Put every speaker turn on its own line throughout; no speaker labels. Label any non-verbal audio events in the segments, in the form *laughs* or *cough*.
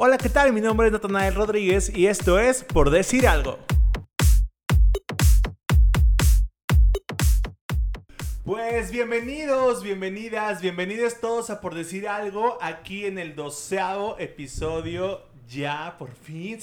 Hola, ¿qué tal? Mi nombre es Natanael Rodríguez y esto es Por Decir Algo. Pues bienvenidos, bienvenidas, bienvenidos todos a Por Decir Algo aquí en el doceavo episodio. Ya, por fin.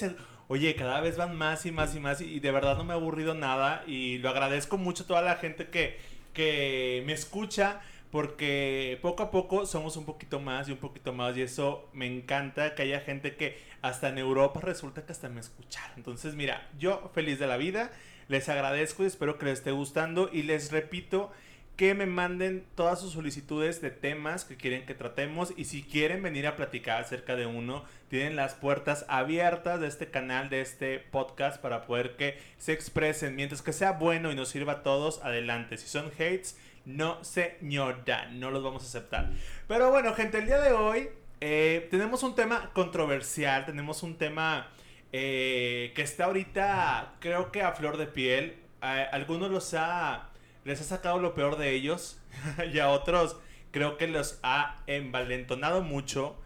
Oye, cada vez van más y más y más y de verdad no me ha aburrido nada y lo agradezco mucho a toda la gente que, que me escucha porque poco a poco somos un poquito más y un poquito más y eso me encanta que haya gente que hasta en Europa resulta que hasta me escucharon. Entonces, mira, yo feliz de la vida, les agradezco y espero que les esté gustando y les repito que me manden todas sus solicitudes de temas que quieren que tratemos y si quieren venir a platicar acerca de uno, tienen las puertas abiertas de este canal, de este podcast para poder que se expresen. Mientras que sea bueno y nos sirva a todos, adelante. Si son hates, no, señora, no los vamos a aceptar. Pero bueno, gente, el día de hoy eh, tenemos un tema controversial, tenemos un tema eh, que está ahorita, creo que a flor de piel. algunos los ha, les ha sacado lo peor de ellos *laughs* y a otros creo que los ha envalentonado mucho.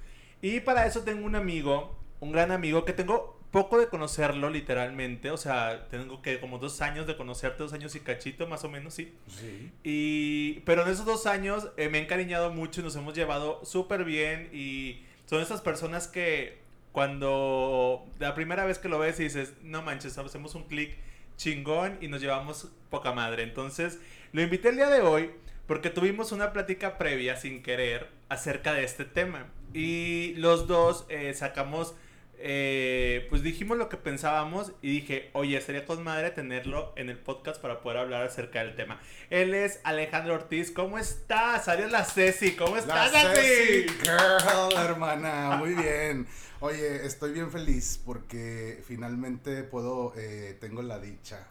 Y para eso tengo un amigo, un gran amigo que tengo poco de conocerlo, literalmente. O sea, tengo que como dos años de conocerte, dos años y cachito, más o menos, sí. Sí. Y, pero en esos dos años eh, me he encariñado mucho y nos hemos llevado súper bien. Y son esas personas que cuando la primera vez que lo ves y dices, no manches, hacemos un clic chingón y nos llevamos poca madre. Entonces, lo invité el día de hoy porque tuvimos una plática previa sin querer acerca de este tema. Y los dos eh, sacamos eh, pues dijimos lo que pensábamos y dije, oye, sería con madre tenerlo en el podcast para poder hablar acerca del tema. Él es Alejandro Ortiz, ¿cómo estás? Adiós la Ceci, ¿cómo estás,
la Ceci? Girl, hermana, muy bien. Oye, estoy bien feliz porque finalmente puedo, eh, tengo la dicha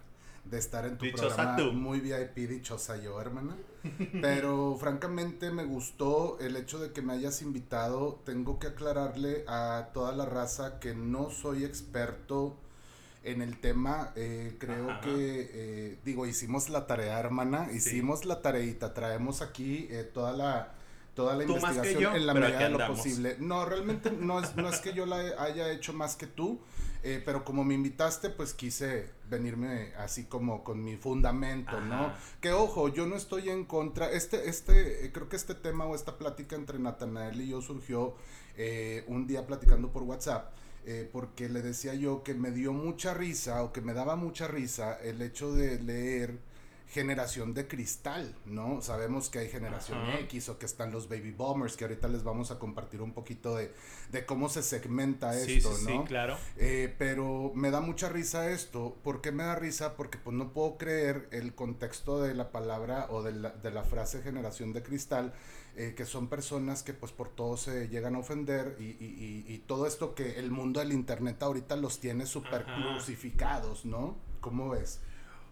de estar en tu programa muy VIP, dichosa yo, hermana. *laughs* Pero francamente me gustó el hecho de que me hayas invitado. Tengo que aclararle a toda la raza que no soy experto en el tema. Eh, creo que, eh, digo, hicimos la tarea, hermana. Hicimos la tareita. Traemos aquí eh, toda la toda la investigación en la medida de lo posible. No, realmente no es, no es que yo la haya hecho más que tú. Eh, pero como me invitaste, pues quise venirme así como con mi fundamento, ¿no? Que ojo, yo no estoy en contra. Este, este, eh, creo que este tema o esta plática entre Natanael y yo surgió eh, un día platicando por WhatsApp. porque le decía yo que me dio mucha risa o que me daba mucha risa el hecho de leer generación de cristal, ¿no? Sabemos que hay generación X o que están los baby boomers, que ahorita les vamos a compartir un poquito de, cómo se segmenta esto, ¿no?
Sí, claro.
Eh, pero me da mucha risa esto. ¿Por qué me da risa? Porque pues no puedo creer el contexto de la palabra o de la, de la frase generación de cristal, eh, que son personas que pues por todo se llegan a ofender y, y, y, todo esto que el mundo del internet ahorita los tiene súper crucificados, ¿no? ¿Cómo ves?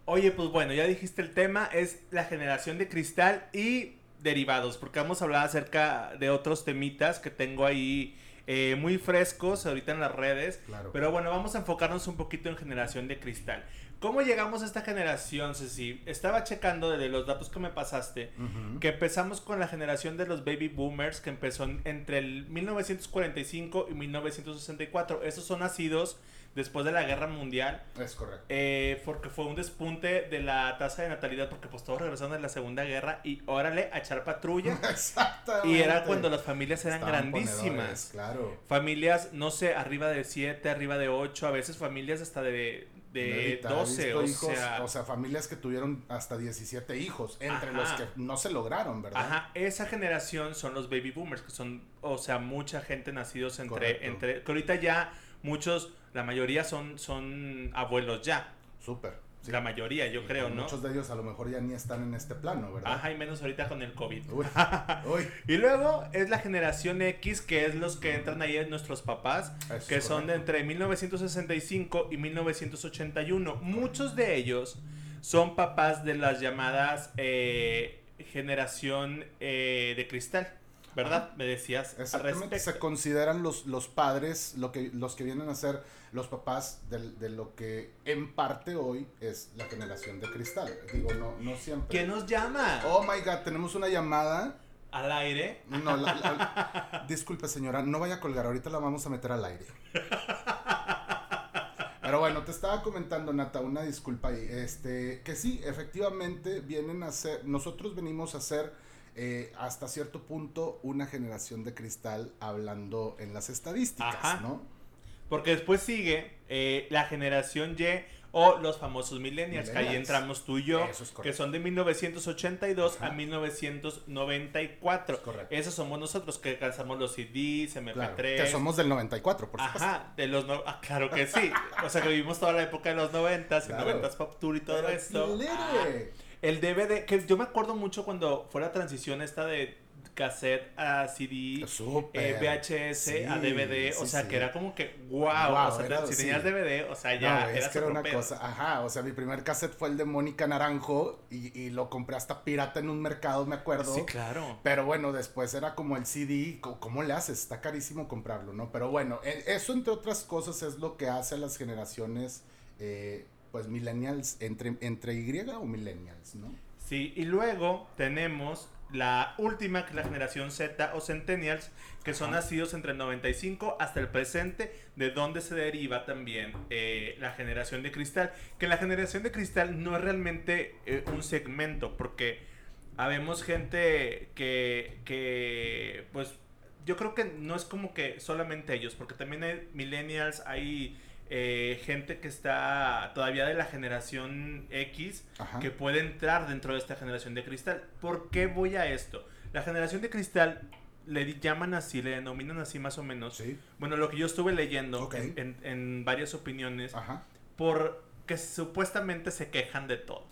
Oye, pues bueno, ya dijiste el tema, es la generación de cristal y derivados, porque vamos a hablar acerca de otros temitas que tengo ahí eh, muy frescos ahorita en las redes. Claro. Pero bueno, vamos a enfocarnos un poquito en generación de cristal. ¿Cómo llegamos a esta generación, Ceci? Estaba checando de los datos que me pasaste, que empezamos con la generación de los baby boomers, que empezó entre el 1945 y 1964. Esos son nacidos después de la guerra mundial.
Es correcto.
Eh, porque fue un despunte de la tasa de natalidad porque pues todos regresaron de la segunda guerra y órale a echar patrulla. *laughs*
Exactamente.
Y era cuando las familias eran grandísimas.
Claro.
Familias, no sé, arriba de 7, arriba de 8, a veces familias hasta de, de 12, o sea...
O sea, familias que tuvieron hasta 17 hijos, entre los que no se lograron, ¿verdad?
Ajá, esa generación son los baby boomers, que son, o sea, mucha gente nacidos entre, entre, que ahorita ya muchos la mayoría son, son abuelos ya.
Súper.
La mayoría, yo creo, ¿no?
Muchos de ellos a lo mejor ya ni están en este plano, ¿verdad?
Ajá, y menos ahorita con el COVID. Uy, *laughs* y luego es la generación X, que es los que entran ahí en nuestros papás, que son de entre 1965 y 1981. Muchos de ellos son papás de las llamadas eh, generación eh, de cristal. ¿Verdad? Me decías.
Exactamente. Se consideran los, los padres, lo que, los que vienen a ser los papás de, lo que en parte hoy es la generación de cristal. Digo, no, no siempre.
¿Quién nos llama?
Oh my god, tenemos una llamada.
¿Al aire?
No, *laughs* disculpe señora, no vaya a colgar, ahorita la vamos a meter al aire. Pero bueno, te estaba comentando, Nata, una disculpa ahí. Este, que sí, efectivamente vienen a ser, nosotros venimos a ser eh, hasta cierto punto una generación de cristal hablando en las estadísticas, ¿no?
Porque después sigue eh, la generación Y o los famosos millennials, que ahí entramos tú y yo, que son de 1982 a 1994. Correcto. Esos somos nosotros que calzamos los CDs, MP3.
que somos del 94, por
supuesto. Ajá, de los no... ah, claro que sí. o sea que vivimos toda la época de los 90s, claro. 90s Pop Tour y todo esto. Ah, el DVD, que yo me acuerdo mucho cuando fue la transición esta de cassette a CD, eh, VHS a DVD, o sea, que era como que wow, o sea, si tenías DVD, o sea, ya
es que era una cosa, ajá, o sea, mi primer cassette fue el de Mónica Naranjo y, y, lo compré hasta pirata en un mercado, me acuerdo.
Sí, claro.
Pero bueno, después era como el CD, ¿cómo le haces? Está carísimo comprarlo, ¿no? Pero bueno, e, eso entre otras cosas es lo que hace a las generaciones eh, pues millennials entre, entre Y o millennials, ¿no?
Sí, y luego tenemos la última, que es la generación Z o Centennials, que son nacidos entre el 95 hasta el presente, de donde se deriva también eh, la generación de cristal. Que la generación de cristal no es realmente eh, un segmento, porque habemos gente que, que, pues, yo creo que no es como que solamente ellos, porque también hay millennials, hay eh, gente que está todavía de la generación X que puede entrar dentro de esta generación de cristal. ¿Por qué voy a esto? La generación de cristal le llaman así, le denominan así más o menos. Bueno, lo que yo estuve leyendo en, varias opiniones, porque supuestamente se quejan de todo.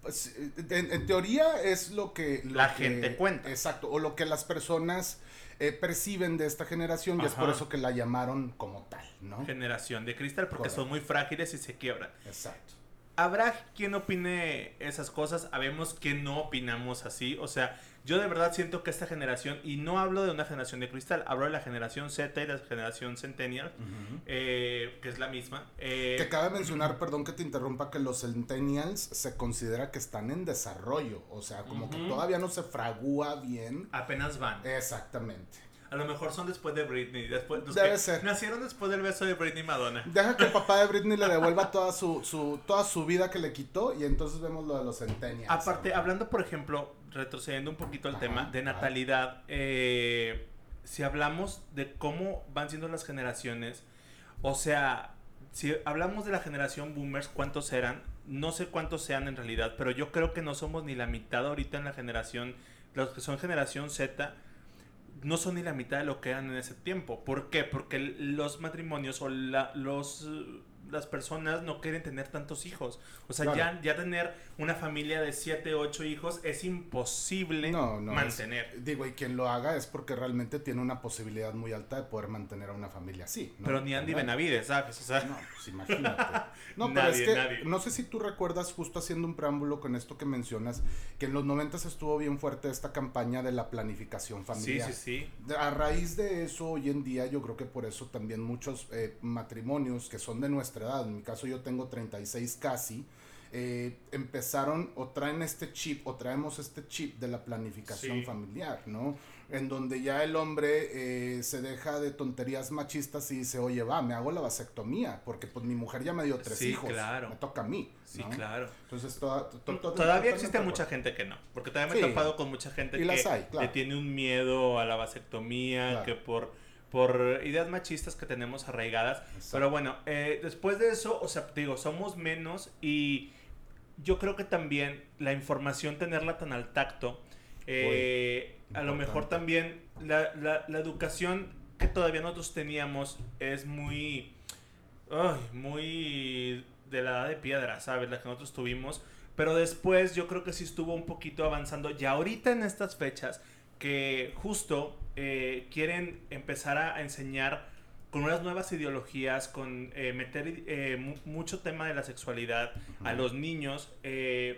Pues, en, teoría es lo que...
la gente cuenta.
Exacto, o lo que las personas eh, perciben de esta generación y es por eso que la llamaron como tal, ¿no?
Generación de cristal, porque son muy frágiles y se quiebran.
Exacto.
Habrá quien opine esas cosas, habemos que no opinamos así, o sea, yo de verdad siento que esta generación, y no hablo de una generación de cristal, hablo de la generación Z y la generación Centennial, eh, que es la misma.
Eh, que cabe mencionar, perdón que te interrumpa, que los Centennials se considera que están en desarrollo, o sea, como que todavía no se fragúa bien.
Apenas van.
Exactamente.
A lo mejor son después de Britney. Después,
Debe ser.
Nacieron después del beso de Britney Madonna.
Deja que el papá de Britney le devuelva *laughs* toda su, su, toda su vida que le quitó y entonces vemos lo de los centenials.
Aparte, hablando, por ejemplo, retrocediendo un poquito al tema de natalidad, eh, si hablamos de cómo van siendo las generaciones, o sea, si hablamos de la generación boomers, ¿cuántos eran? No sé cuántos sean en realidad, pero yo creo que no somos ni la mitad ahorita en la generación, los que son generación Z no son ni la mitad de lo que eran en ese tiempo. ¿Por qué? Porque los matrimonios o los las personas no quieren tener tantos hijos. O sea, ya, ya tener una familia de 7, 8 hijos es imposible mantener.
digo, y quien lo haga es porque realmente tiene una posibilidad muy alta de poder mantener a una familia así.
Pero ni Andy Benavides, ¿sabes? O sea,
no, pues imagínate. *laughs* No, pero es que no sé si tú recuerdas, justo haciendo un preámbulo con esto que mencionas, que en los 90 estuvo bien fuerte esta campaña de la planificación familiar.
Sí, sí, sí.
A raíz de eso, hoy en día, yo creo que por eso también muchos eh, matrimonios que son de nuestra en mi caso yo tengo 36 casi, eh, empezaron o traen este chip o traemos este chip de la planificación familiar, ¿no? En donde ya el hombre eh, se deja de tonterías machistas y dice, oye, va, me hago la vasectomía, porque pues mi mujer ya me dio tres hijos, claro. me toca a mí.
Sí, claro.
Entonces
todavía existe mucha gente que no, porque también me he topado con mucha gente que le tiene un miedo a la vasectomía, que por por ideas machistas que tenemos arraigadas. Pero bueno, eh, después de eso, o sea, digo, somos menos y yo creo que también la información, tenerla tan al tacto, eh, a lo mejor también la, la, educación que todavía nosotros teníamos es muy, muy de la edad de piedra, ¿sabes? La que nosotros tuvimos. Pero después yo creo que sí estuvo un poquito avanzando. Ya ahorita en estas fechas, que justo eh, quieren empezar a enseñar con unas nuevas ideologías, con eh, meter eh, mucho tema de la sexualidad a los niños,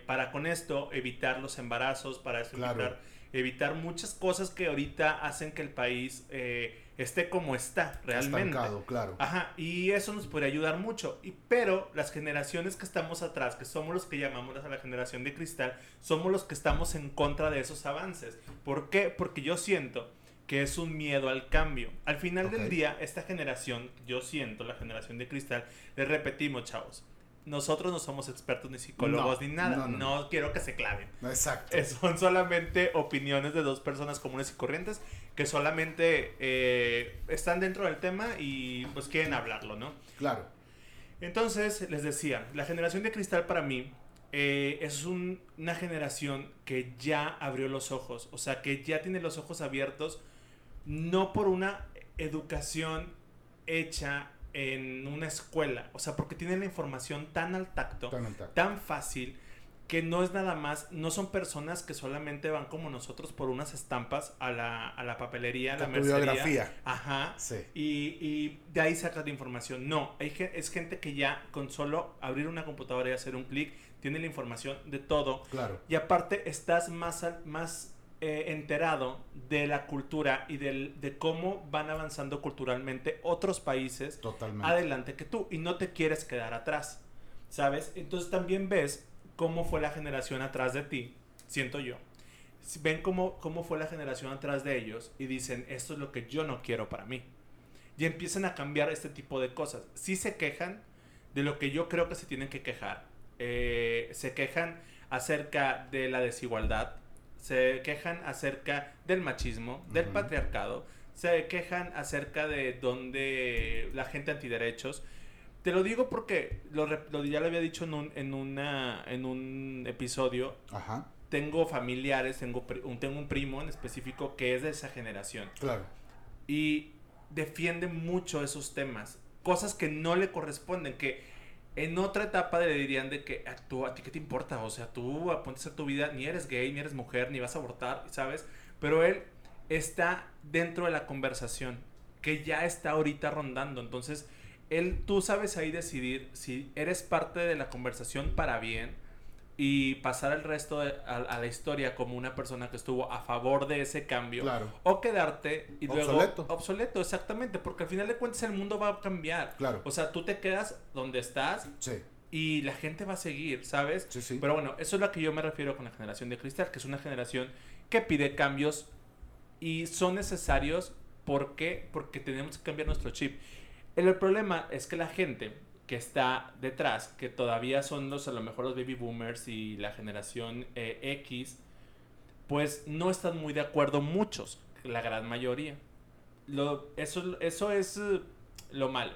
para con esto evitar los embarazos, para evitar evitar muchas cosas que ahorita hacen que el país eh, esté como está realmente.
Estancado, claro.
Ajá, y eso nos podría ayudar mucho. Y, pero las generaciones que estamos atrás, que somos los que llamamos a la generación de cristal, somos los que estamos en contra de esos avances. ¿Por qué? Porque yo siento que es un miedo al cambio. Al final del día, esta generación, yo siento, la generación de cristal, les repetimos, chavos, nosotros no somos expertos ni psicólogos ni nada. No, quiero que se claven.
Exacto.
son solamente opiniones de dos personas comunes y corrientes que solamente eh, están dentro del tema y pues quieren hablarlo, ¿no?
Claro.
Entonces, les decía, la generación de cristal para mí eh, es una generación que ya abrió los ojos, o sea, que ya tiene los ojos abiertos, no por una educación hecha en una escuela, o sea, porque tienen la información tan al tacto, tan, fácil, que no es nada más, no son personas que solamente van como nosotros por unas estampas a la, a la papelería, a la mercería. Ajá. Sí. Y, y, de ahí sacas la información. No, hay, es gente que ya con solo abrir una computadora y hacer un clic, tiene la información de todo.
Claro.
Y aparte estás más, más eh, enterado de la cultura y del, de cómo van avanzando culturalmente otros países adelante que tú y no te quieres quedar atrás, ¿sabes? Entonces también ves cómo fue la generación atrás de ti, siento yo. Ven cómo, cómo fue la generación atrás de ellos y dicen, esto es lo que yo no quiero para mí. Y empiezan a cambiar este tipo de cosas. Sí se quejan de lo que yo creo que se tienen que quejar. Eh, se quejan acerca de la desigualdad, se quejan acerca del machismo, del patriarcado, se quejan acerca de donde la gente antiderechos. Te lo digo porque lo, ya lo había dicho en un, en una, en un episodio.
Ajá.
Tengo familiares, tengo, un, tengo un primo en específico que es de esa generación.
Claro.
Y defiende mucho esos temas. Cosas que no le corresponden, que en otra etapa le dirían de que a, ah, a ti qué te importa, o sea, tú a a tu vida, ni eres gay, ni eres mujer, ni vas a abortar, ¿sabes? Pero él está dentro de la conversación que ya está ahorita rondando, entonces él, tú sabes ahí decidir si eres parte de la conversación para bien y pasar el resto a, la historia como una persona que estuvo a favor de ese cambio
claro.
o quedarte y obsoleto. luego obsoleto exactamente porque al final de cuentas el mundo va a cambiar
claro
o sea tú te quedas donde estás
sí.
y la gente va a seguir sabes
sí, sí.
pero bueno eso es lo que yo me refiero con la generación de cristal que es una generación que pide cambios y son necesarios ¿por qué? porque tenemos que cambiar nuestro chip el problema es que la gente que está detrás, que todavía son los a lo mejor los baby boomers y la generación eh, X, pues no están muy de acuerdo muchos, la gran mayoría. Lo, eso, eso es eh, lo malo.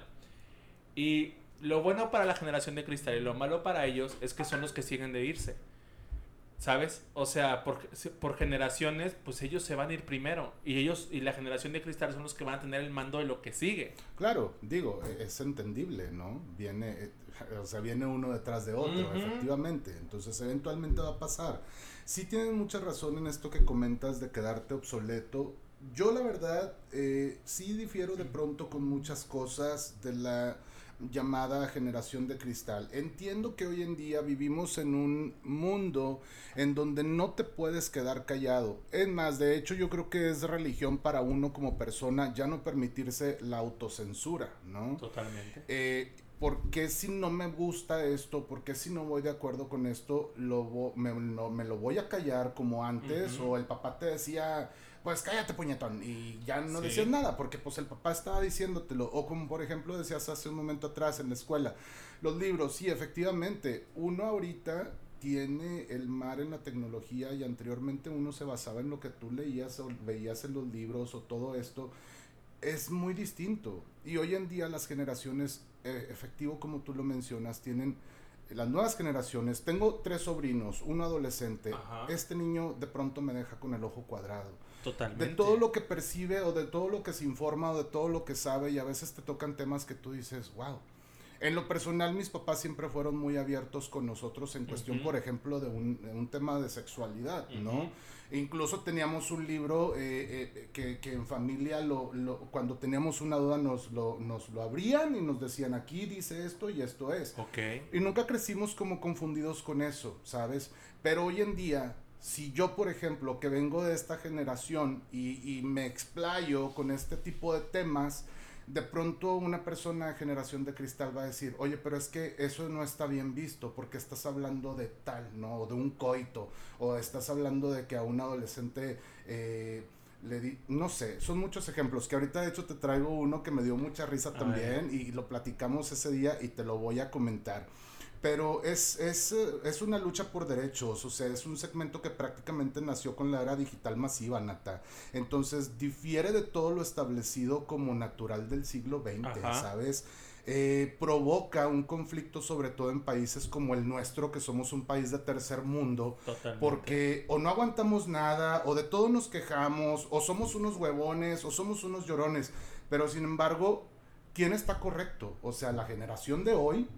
Y lo bueno para la generación de cristal y lo malo para ellos es que son los que siguen de irse. ¿Sabes? O sea, por, por, generaciones, pues ellos se van a ir primero. Y ellos y la generación de cristal son los que van a tener el mando de lo que sigue.
Claro, digo, e, es entendible, ¿no? Viene, eh, o sea, viene uno detrás de otro, efectivamente. Entonces, eventualmente va a pasar. Sí tienes mucha razón en esto que comentas de quedarte obsoleto. Yo, la verdad, eh, sí difiero de pronto con muchas cosas de la llamada generación de cristal. Entiendo que hoy en día vivimos en un mundo en donde no te puedes quedar callado. Es más, de hecho yo creo que es religión para uno como persona ya no permitirse la autocensura, ¿no?
Totalmente.
Eh, ¿Por qué si no me gusta esto? ¿Por qué si no voy de acuerdo con esto? Lo, me, me lo voy a callar como antes. O el papá te decía, pues cállate puñetón y ya no decías nada porque pues el papá estaba diciéndotelo o como por ejemplo decías hace un momento atrás en la escuela los libros sí efectivamente uno ahorita tiene el mar en la tecnología y anteriormente uno se basaba en lo que tú leías o veías en los libros o todo esto es muy distinto. Y hoy en día las generaciones eh, efectivo como tú lo mencionas tienen las nuevas generaciones, tengo tres sobrinos, uno adolescente, este niño de pronto me deja con el ojo cuadrado
Totalmente.
De todo lo que percibe o de todo lo que se informa o de todo lo que sabe y a veces te tocan temas que tú dices, wow. En lo personal, mis papás siempre fueron muy abiertos con nosotros en cuestión, por ejemplo, de un, un, tema de sexualidad, ¿no? incluso teníamos un libro eh, eh, que, que, en familia, lo, lo, cuando teníamos una duda, nos lo, nos lo abrían y nos decían, aquí dice esto y esto es.
Ok.
Y nunca crecimos como confundidos con eso, ¿sabes? Pero hoy en día si yo, por ejemplo, que vengo de esta generación y, me explayo con este tipo de temas, de pronto una persona de generación de cristal va a decir, oye, pero es que eso no está bien visto porque estás hablando de tal, ¿no? O de un coito, o estás hablando de que a un adolescente eh, le di, no sé, son muchos ejemplos, que ahorita de hecho te traigo uno que me dio mucha risa también y lo platicamos ese día y te lo voy a comentar pero es, es, es, una lucha por derechos, o sea, es un segmento que prácticamente nació con la era digital masiva, Nata. Entonces, difiere de todo lo establecido como natural del siglo XX, ¿sabes? Eh, provoca un conflicto sobre todo en países como el nuestro, que somos un país de tercer mundo, porque o no aguantamos nada, o de todo nos quejamos, o somos unos huevones, o somos unos llorones, pero sin embargo, ¿quién está correcto? O sea, la generación de hoy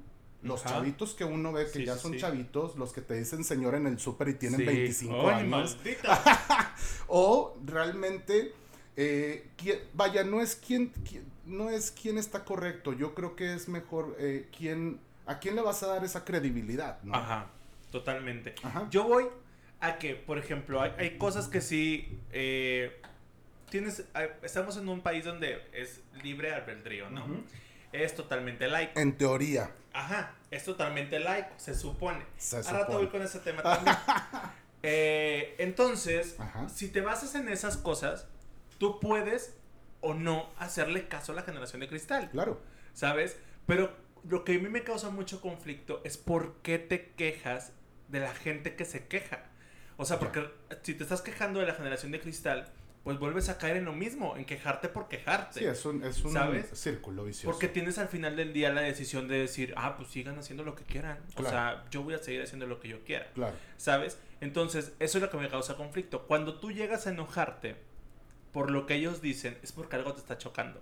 los chavitos que uno ve que ya son chavitos, los que te dicen señor en el súper y tienen 25 años. *laughs* o realmente, eh, vaya, no es quien, no es quien está correcto. Yo creo que es mejor eh, quién, a quién le vas a dar esa credibilidad, ¿no?
Ajá, totalmente. Yo voy a que, por ejemplo, hay, cosas que sí. Eh, tienes, estamos en un país donde es libre albedrío, ¿no? Es totalmente laico.
En teoría.
Ajá, es totalmente laico, se supone. Ahora te voy con ese *laughs* tema también. Eh, entonces, si te basas en esas cosas, tú puedes o no hacerle caso a la generación de cristal.
Claro.
¿Sabes? Pero lo que a mí me causa mucho conflicto es por qué te quejas de la gente que se queja. O sea, porque si te estás quejando de la generación de cristal, pues vuelves a caer en lo mismo, en quejarte por quejarte.
Sí, es un, círculo vicioso.
Porque tienes al final del día la decisión de decir, ah, pues sigan haciendo lo que quieran. O sea, yo voy a seguir haciendo lo que yo quiera.
Claro.
¿Sabes? Entonces, eso es lo que me causa conflicto. Cuando tú llegas a enojarte por lo que ellos dicen, es porque algo te está chocando.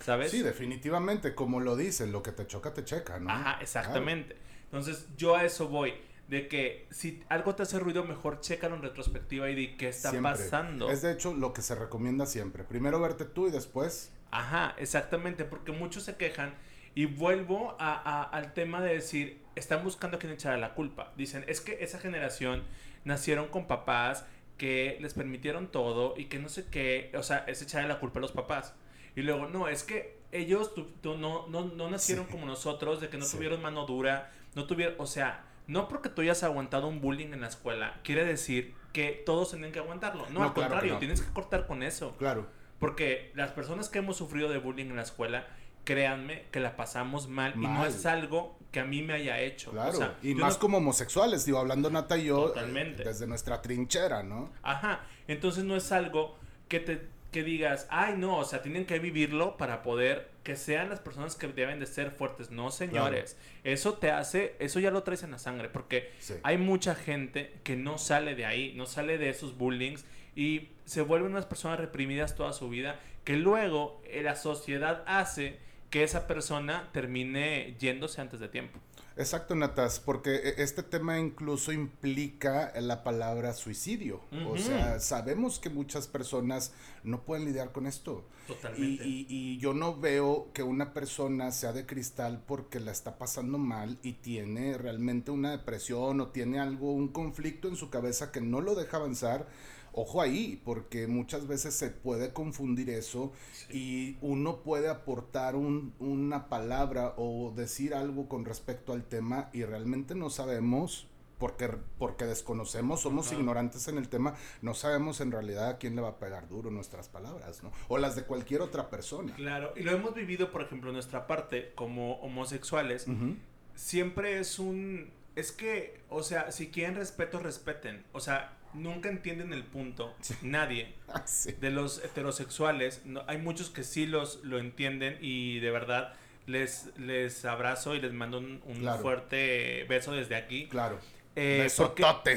¿Sabes?
Sí, definitivamente, como lo dicen, lo que te choca te checa, ¿no?
Ajá, exactamente. Entonces, yo a eso voy de que si algo te hace ruido, mejor chécalo en retrospectiva y di qué está pasando.
Es de hecho lo que se recomienda siempre. Primero verte tú y después.
Ajá, exactamente, porque muchos se quejan y vuelvo a, al tema de decir, están buscando a quien echar la culpa. Dicen, es que esa generación nacieron con papás que les permitieron todo y que no sé qué, o sea, es echarle la culpa a los papás. Y luego, no, es que ellos no, no, no, nacieron como nosotros, de que no tuvieron mano dura, no tuvieron, o sea, no porque tú hayas aguantado un bullying en la escuela, quiere decir que todos tienen que aguantarlo. No, al contrario, tienes que cortar con eso.
Claro.
Porque las personas que hemos sufrido de bullying en la escuela, créanme que la pasamos mal, y no es algo que a mí me haya hecho.
Claro, y más como homosexuales, digo, hablando Nata y yo, Totalmente. desde nuestra trinchera, ¿no?
Ajá, entonces no es algo que te que digas, ay no, o sea, tienen que vivirlo para poder que sean las personas que deben de ser fuertes. No, señores, eso te hace, eso ya lo traes en la sangre, porque hay mucha gente que no sale de ahí, no sale de esos bullings y se vuelven unas personas reprimidas toda su vida, que luego eh, la sociedad hace que esa persona termine yéndose antes de tiempo.
Exacto, Natas, porque e, este tema incluso implica la palabra suicidio. O sea, sabemos que muchas personas no pueden lidiar con esto.
Totalmente.
Y, y, yo no veo que una persona sea de cristal porque la está pasando mal y tiene realmente una depresión o tiene algo, un conflicto en su cabeza que no lo deja avanzar Ojo ahí, porque muchas veces se puede confundir eso y uno puede aportar una palabra o decir algo con respecto al tema y realmente no sabemos porque, porque desconocemos, somos ignorantes en el tema, no sabemos en realidad a quién le va a pegar duro nuestras palabras, ¿no? O las de cualquier otra persona.
Claro, y lo hemos vivido, por ejemplo, en nuestra parte como homosexuales, siempre es un... Es que, o sea, si quieren respeto, respeten. O sea, nunca entienden el punto, nadie, *laughs*
ah,
de los heterosexuales. No, hay muchos que sí los, lo entienden y de verdad les, les abrazo y les mando un, fuerte beso desde aquí.
Claro.
Eh,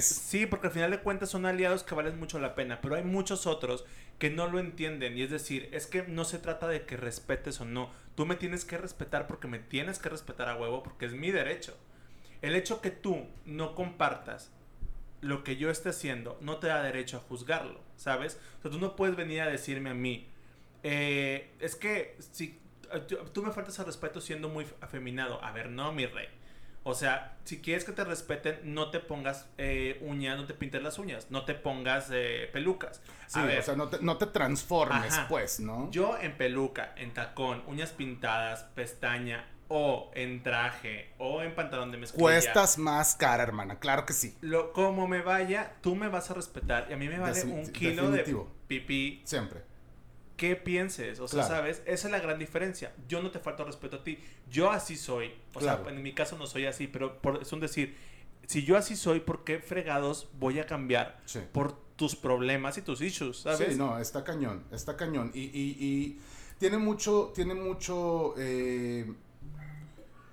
sí, porque al final de cuentas son aliados que valen mucho la pena, pero hay muchos otros que no lo entienden y es decir, es que no se trata de que respetes o no, tú me tienes que respetar porque me tienes que respetar a huevo porque es mi derecho. El hecho que tú no compartas lo que yo esté haciendo no te da derecho a juzgarlo, ¿sabes? O sea, tú no puedes venir a decirme a mí, eh, es que si tú me faltas al respeto siendo muy afeminado, a ver, no, mi rey. O sea, si quieres que te respeten, no te pongas eh, uñas, no te pintes las uñas, no te pongas eh, pelucas.
Sí, o sea, no te, no te transformes, pues, ¿no?
Yo en peluca, en tacón, uñas pintadas, pestaña, o en traje, o en pantalón de mezclilla.
Cuestas más cara, hermana, claro que sí.
Lo, como me vaya, tú me vas a respetar y a mí me vale un kilo de pipí.
Siempre
qué pienses. O sea, ¿sabes? Esa es la gran diferencia. Yo no te falto respeto a ti. Yo así soy. O sea, en mi caso no soy así, pero por, es un decir, si yo así soy, ¿por qué fregados voy a cambiar por tus problemas y tus issues? ¿sabes?
Sí, no, está cañón, está cañón. Y, y, y tiene mucho, tiene mucho... Eh,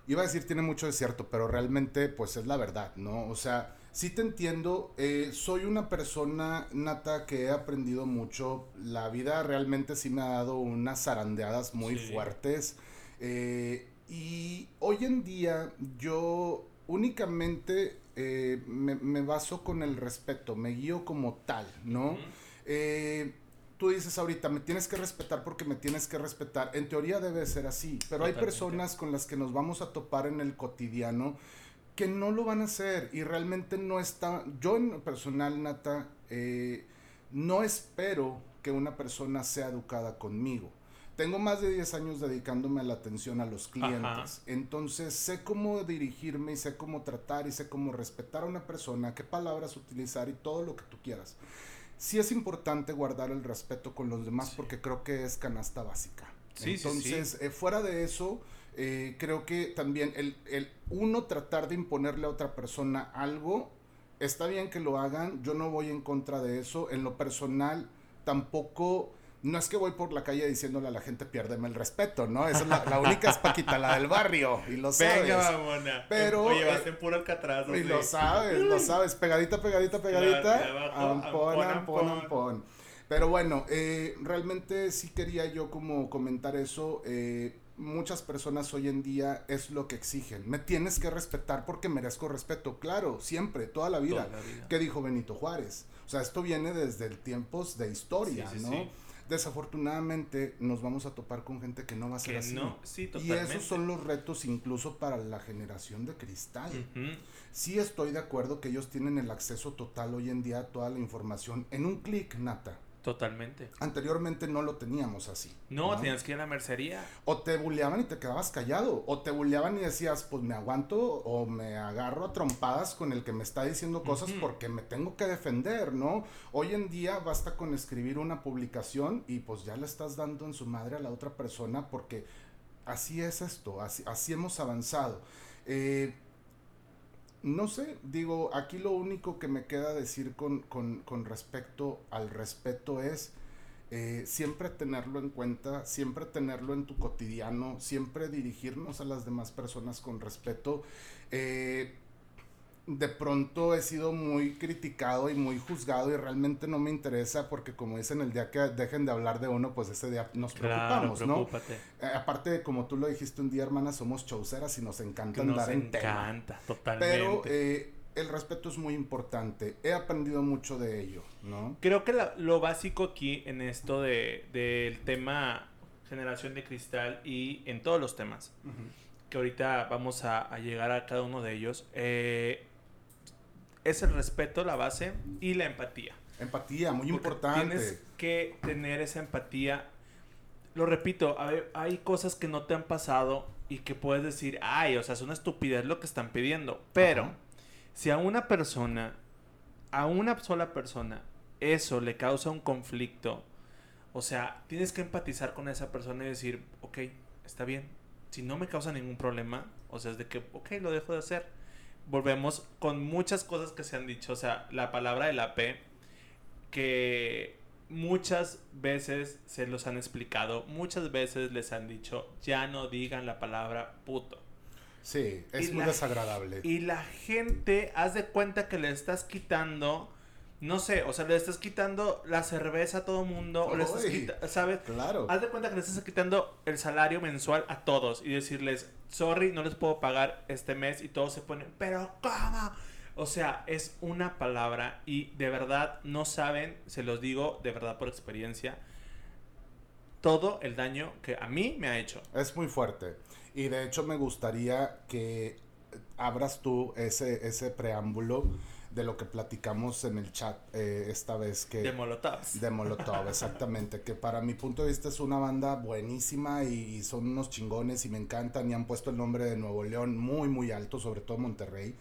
iba a decir tiene mucho de cierto, pero realmente pues es la verdad, ¿no? O sea, sí te entiendo. Eh, soy una persona nata que he aprendido mucho. La vida realmente sí me ha dado unas zarandeadas muy fuertes. Eh, y hoy en día yo únicamente eh, me, baso con el respeto, me guío como tal, ¿no? Tú dices ahorita, me tienes que respetar porque me tienes que respetar. En teoría debe ser así, pero hay personas con las que nos vamos a topar en el cotidiano que no lo van a hacer y realmente no está, yo en personal, Nata, eh, no espero que una persona sea educada conmigo. Tengo más de 10 años dedicándome a la atención a los clientes, entonces sé cómo dirigirme y sé cómo tratar y sé cómo respetar a una persona, qué palabras utilizar y todo lo que tú quieras. Sí es importante guardar el respeto con los demás porque creo que es canasta básica. entonces, eh, fuera de eso, eh, creo que también el, el, uno tratar de imponerle a otra persona algo, está bien que lo hagan, yo no voy en contra de eso, en lo personal tampoco, no es que voy por la calle diciéndole a la gente piérdeme el respeto, ¿no? Esa es la, única es la del barrio, y lo sabes.
Venga, Pero... Oye, vas en puro alcatraz.
Y lo sabes, lo sabes, pegadita, pegadita, pegadita, ampón, ampón, ampón. Pero bueno, eh, realmente sí quería yo como comentar eso, eh, muchas personas hoy en día es lo que exigen. Me tienes que respetar porque merezco respeto. Claro, siempre, toda la vida. ¿Qué dijo Benito Juárez? O sea, esto viene desde el tiempos de historia, ¿no? Desafortunadamente nos vamos a topar con gente que no va a ser así. y esos son los retos incluso para la generación de cristal. Sí estoy de acuerdo que ellos tienen el acceso total hoy en día a toda la información en un clic, Nata.
Totalmente.
Anteriormente no lo teníamos así.
No, tenías que ir a la mercería.
O te bulleaban y te quedabas callado. O te bulleaban y decías, pues me aguanto o me agarro a trompadas con el que me está diciendo cosas porque me tengo que defender, ¿no? Hoy en día basta con escribir una publicación y pues ya le estás dando en su madre a la otra persona porque así es esto, así, así hemos avanzado. Eh, no sé, digo, aquí lo único que me queda decir con, respecto al respeto es eh, siempre tenerlo en cuenta, siempre tenerlo en tu cotidiano, siempre dirigirnos a las demás personas con respeto. Eh, de pronto he sido muy criticado y muy juzgado y realmente no me interesa porque como dicen el día que dejen de hablar de uno, pues ese día nos preocupamos, ¿no? Eh, aparte, como tú lo dijiste un día, hermana, somos chauceras y nos encanta andar en tema. encanta, totalmente. Pero eh, el respeto es muy importante. He aprendido mucho de ello, ¿no?
Creo que lo básico aquí en esto de, del tema generación de cristal y en todos los temas, que ahorita vamos a, a, llegar a cada uno de ellos, eh, es el respeto, la base y la empatía.
Empatía, muy importante.
Tienes que tener esa empatía. Lo repito, hay cosas que no te han pasado y que puedes decir, ay, o sea, es una estupidez lo que están pidiendo. Pero si a una persona, a una sola persona, eso le causa un conflicto, o sea, tienes que empatizar con esa persona y decir, ok, está bien. Si no me causa ningún problema, o sea, es de que, ok, lo dejo de hacer volvemos con muchas cosas que se han dicho. O sea, la palabra de la P, que muchas veces se los han explicado, muchas veces les han dicho, ya no digan la palabra puto.
Sí, es muy desagradable.
Y la gente, haz de cuenta que le estás quitando no sé, o sea, le estás quitando la cerveza a todo mundo, o le estás quitando, ¿sabes?
Claro.
Haz de cuenta que le estás quitando el salario mensual a todos y decirles, sorry, no les puedo pagar este mes y todos se ponen, pero ¿cómo? O sea, es una palabra y de verdad no saben, se los digo de verdad por experiencia, todo el daño que a mí me ha hecho.
Es muy fuerte. Y de hecho me gustaría que abras tú ese, ese preámbulo de lo que platicamos en el chat eh, esta vez que...
De Molotov.
De Molotov, *laughs* exactamente. que para mi punto de vista es una banda buenísima y, son unos chingones y me encantan y han puesto el nombre de Nuevo León muy, muy alto, sobre todo Monterrey.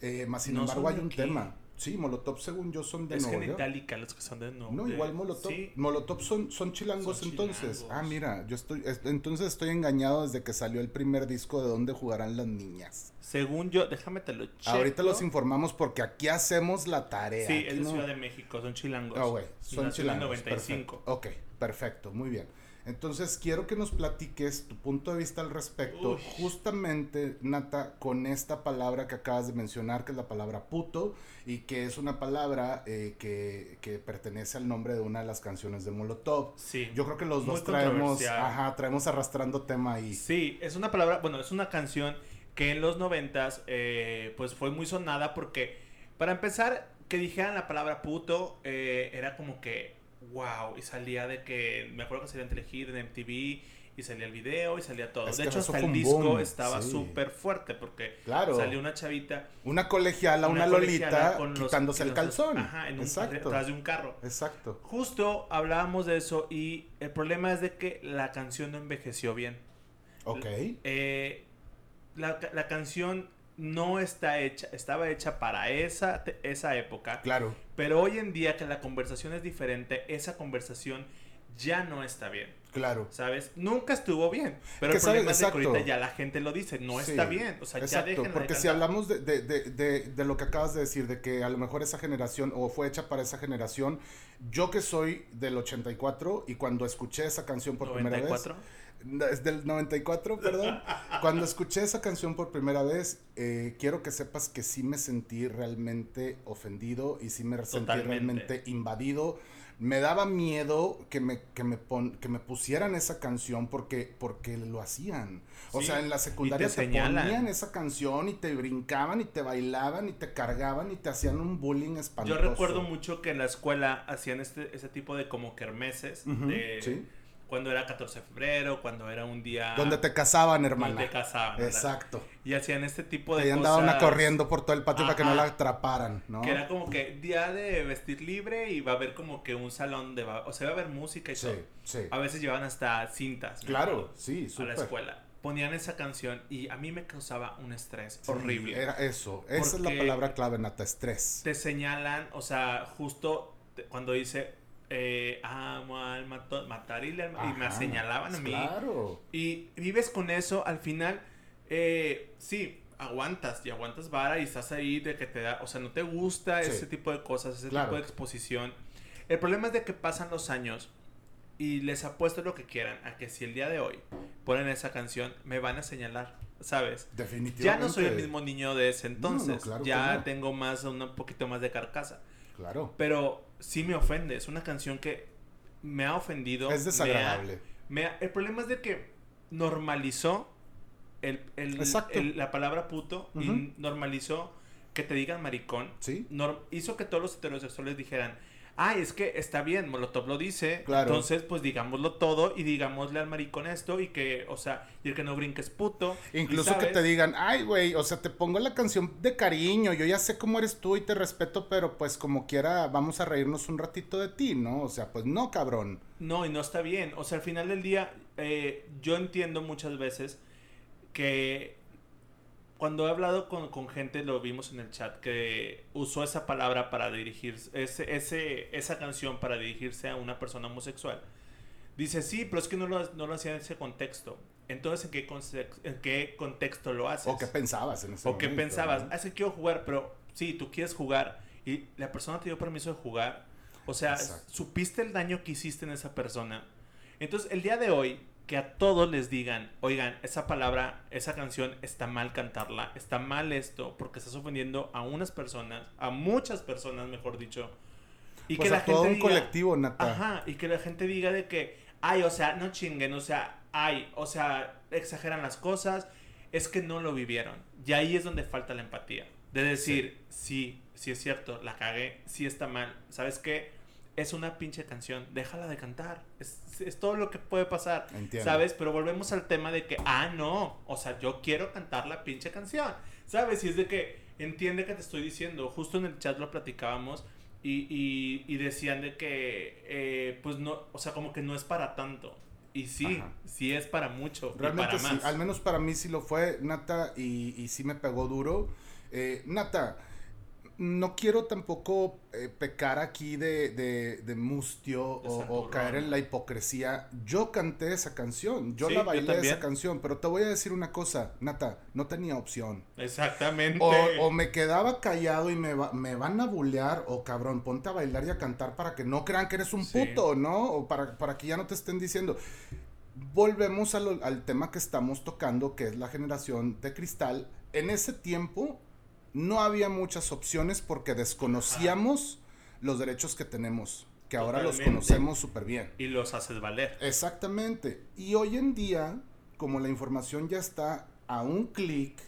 Eh, más sin embargo hay un tema. Sí, Molotov según yo son de
es. Es Itálica los que son de Nuevo
No, igual Molotov. Molotov son, son chilangos entonces. Ah, mira, yo estoy, entonces estoy engañado desde que salió el primer disco de dónde jugarán las niñas.
Según yo, déjame te lo checo.
Ahorita los informamos porque aquí hacemos la tarea.
Sí, es de Ciudad de México, son chilangos.
Ah, güey, son chilangos.
95.
Perfecto. Ok, perfecto, muy bien. Entonces quiero que nos platiques tu punto de vista al respecto, justamente, Nata, con esta palabra que acabas de mencionar, que es la palabra puto, y que es una palabra eh, que, que, pertenece al nombre de una de las canciones de Molotov.
Sí.
Yo creo que los dos traemos, ajá, traemos arrastrando tema ahí.
Sí, es una palabra, bueno, es una canción que en los noventas, eh, pues fue muy sonada porque, para empezar, que dijeran la palabra puto, eh, era como que wow, y salía de que, me acuerdo que salía en Telehit, en MTV, y salía el video y salía todo. de hecho, hasta el disco estaba súper fuerte porque salió una chavita.
Una colegiala, una, lolita quitándose el calzón.
Ajá, en un, detrás de un carro.
Exacto.
Justo hablábamos de eso y el problema es de que la canción no envejeció bien.
Ok.
Eh, la, la canción no está hecha, estaba hecha para esa, esa época.
Claro.
Pero hoy en día que la conversación es diferente, esa conversación ya no está bien.
Claro.
¿Sabes? Nunca estuvo bien. Pero el problema es que ahorita ya la gente lo dice, no está bien. O sea,
exacto,
ya
Porque si hablamos de, de, de, de, lo que acabas de decir, de que a lo mejor esa generación, o fue hecha para esa generación, yo que soy del 84 y cuando escuché esa canción por primera vez es del 94, perdón. Cuando escuché esa canción por primera vez, eh, quiero que sepas que sí me sentí realmente ofendido y sí me sentí realmente invadido. Me daba miedo que me, que me, que me pusieran esa canción porque, porque lo hacían. O sea, en la secundaria te, ponían esa canción y te brincaban y te bailaban y te cargaban y te hacían un bullying espantoso.
Yo recuerdo mucho que en la escuela hacían este, ese tipo de como kermeses. de, ¿sí? Cuando era 14 de febrero, cuando era un día...
Donde te casaban, hermana.
Donde te casaban.
Exacto.
Y hacían este tipo de
y andaban corriendo por todo el patio para que no la atraparan, ¿no?
Que era como que día de vestir libre y va a haber como que un salón de... O sea, va a haber música y
sí,
todo.
Sí,
A veces llevaban hasta cintas.
Claro, sí,
súper. A la escuela. Ponían esa canción y a mí me causaba un estrés horrible.
Era eso. Esa es la palabra clave, Nata, estrés.
Te señalan, o sea, justo cuando dice eh, amo al matar y, me señalaban a mí.
Claro.
Y vives con eso, al final, eh, sí, aguantas y aguantas vara y estás ahí de que te da, o sea, no te gusta ese tipo de cosas, ese tipo de exposición. El problema es de que pasan los años y les apuesto lo que quieran a que si el día de hoy ponen esa canción, me van a señalar, ¿sabes?
Definitivamente.
Ya no soy el mismo niño de ese entonces, ya tengo más, un poquito más de carcasa.
Claro.
Pero sí me ofende. Es una canción que me ha ofendido.
Es desagradable.
Me el problema es de que normalizó el, la palabra puto y normalizó que te digan maricón.
Sí.
hizo que todos los heterosexuales dijeran, ay, es que está bien, Molotov lo dice, entonces pues digámoslo todo y digámosle al maricón esto y que, o sea, y el que no brinques puto.
Incluso que te digan, ay, güey, o sea, te pongo la canción de cariño, yo ya sé cómo eres tú y te respeto, pero pues como quiera vamos a reírnos un ratito de ti, ¿no? O sea, pues no, cabrón.
No, y no está bien, o sea, al final del día, eh, yo entiendo muchas veces que cuando he hablado con, con, gente, lo vimos en el chat, que usó esa palabra para dirigirse, ese, ese, esa canción para dirigirse a una persona homosexual. Dice, sí, pero es que no lo, no lo hacía en ese contexto. Entonces, ¿en qué, ¿en qué contexto lo haces?
¿O qué pensabas en ese
o qué pensabas? ¿no? Ah, es que quiero jugar, pero sí, tú quieres jugar y la persona te dio permiso de jugar. O sea, supiste el daño que hiciste en esa persona. Entonces, el día de hoy, que a todos les digan, oigan, esa palabra, esa canción está mal cantarla, está mal esto, porque estás ofendiendo a unas personas, a muchas personas, mejor dicho.
Y pues que la todo gente un colectivo, Nata.
Ajá, y que la gente diga de que, ay, o sea, no chinguen, o sea, ay, o sea, exageran las cosas, es que no lo vivieron. Y ahí es donde falta la empatía. De decir, sí, sí, es cierto, la cagué, sí está mal. ¿Sabes qué? Es una pinche canción, déjala de cantar. Es, todo lo que puede pasar, Entiendo. ¿sabes? Pero volvemos al tema de que, ah, no, o sea, yo quiero cantar la pinche canción, ¿sabes? Y es de que, entiende que te estoy diciendo, justo en el chat lo platicábamos y, y, decían de que, eh, pues no, o sea, como que no es para tanto. Y sí, sí es para mucho.
Realmente sí, al menos para mí sí lo fue, Nata, y, y sí me pegó duro. Eh, Nata, no quiero tampoco eh, pecar aquí de, de, mustio o, caer en la hipocresía. Yo canté esa canción, yo la bailé esa canción, pero te voy a decir una cosa, Nata, no tenía opción.
Exactamente.
O, me quedaba callado y me, me van a bullear, o cabrón, ponte a bailar y a cantar para que no crean que eres un puto, ¿no? O para, para que ya no te estén diciendo. Volvemos al tema que estamos tocando, que es la generación de cristal. En ese tiempo no había muchas opciones porque desconocíamos los derechos que tenemos, que ahora los conocemos súper bien.
Y los haces valer.
Exactamente. Y hoy en día, como la información ya está a un clic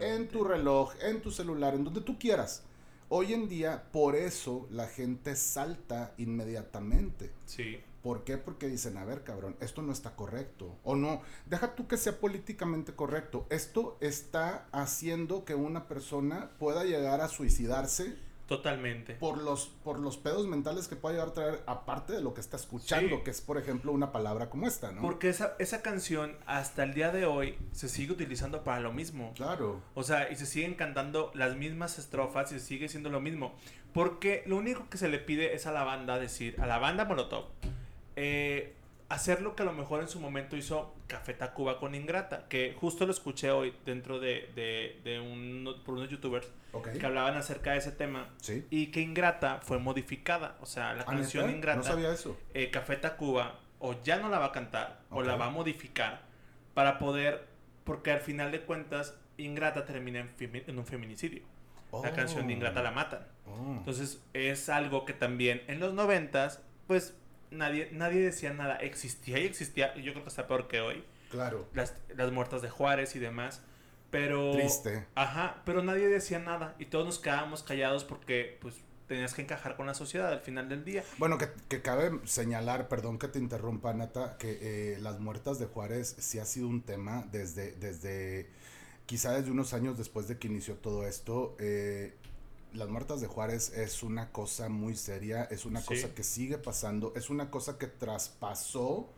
en tu reloj, en tu celular, en donde tú quieras. Hoy en día, por eso la gente salta inmediatamente.
Sí.
¿Por qué? Porque dicen, a ver, cabrón, esto no está correcto. O no, deja tú que sea políticamente correcto. Esto está haciendo que una persona pueda llegar a suicidarse.
Totalmente.
Por los, por los pedos mentales que puede llegar a traer, aparte de lo que está escuchando, que es, por ejemplo, una palabra como esta, ¿no?
Porque esa, esa canción, hasta el día de hoy, se sigue utilizando para lo mismo.
Claro.
O sea, y se siguen cantando las mismas estrofas y sigue siendo lo mismo. Porque lo único que se le pide es a la banda decir, a la banda Molotov, eh, hacer lo que a lo mejor en su momento hizo Café Tacuba con Ingrata, que justo lo escuché hoy dentro de, de, un, por unos youtubers que hablaban acerca de ese tema y que Ingrata fue modificada, o sea, la ¿Ah, canción Ingrata,
no sabía eso.
Eh, Café Tacuba o ya no la va a cantar o la va a modificar para poder, porque al final de cuentas Ingrata termina en, un feminicidio. La canción de Ingrata la matan. Oh. Entonces es algo que también en los noventas, pues nadie, nadie decía nada. Existía y existía, yo creo que está peor que hoy.
Claro.
Las, las muertas de Juárez y demás. Pero.
Triste.
Ajá, pero nadie decía nada. Y todos nos quedábamos callados porque, pues, tenías que encajar con la sociedad al final del día.
Bueno, que, que cabe señalar, perdón que te interrumpa, Nata, que eh, las muertas de Juárez sí ha sido un tema desde, desde, quizá desde unos años después de que inició todo esto. Eh, las muertas de Juárez es una cosa muy seria, es una cosa que sigue pasando, es una cosa que traspasó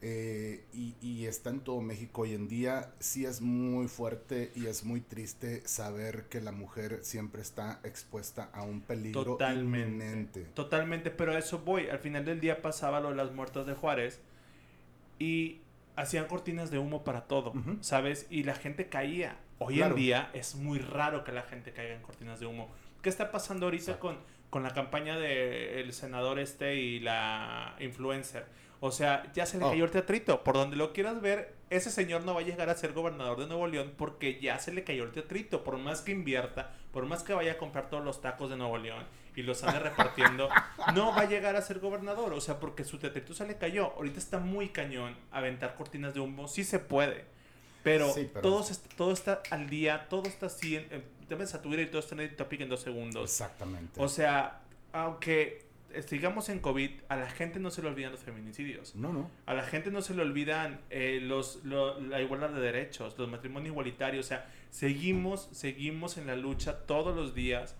eh, y, está en todo México hoy en día. Sí es muy fuerte y es muy triste saber que la mujer siempre está expuesta a un peligro totalmente, inminente.
Totalmente, pero a eso voy. Al final del día pasaba lo de las muertas de Juárez y hacían cortinas de humo para todo, ¿sabes? Y la gente caía. Hoy en día es muy raro que la gente caiga en cortinas de humo. ¿Qué está pasando ahorita con, con la campaña del senador este y la influencer? O sea, ya se le oh. cayó el teatrito. Por donde lo quieras ver, ese señor no va a llegar a ser gobernador de Nuevo León porque ya se le cayó el teatrito. Por más que invierta, por más que vaya a comprar todos los tacos de Nuevo León y los ande repartiendo, *laughs* no va a llegar a ser gobernador. O sea, porque su teatrito se le cayó. Ahorita está muy cañón aventar cortinas de humo. Sí se puede. Pero, Todo, todo está al día, todo está así. En, te metes a Twitter y todo está en el topic en dos segundos.
Exactamente.
O sea, aunque sigamos en COVID, a la gente no se le olvidan los feminicidios.
No, no.
A la gente no se le olvidan eh, los, la igualdad de derechos, los matrimonios igualitarios. O sea, seguimos, seguimos en la lucha todos los días.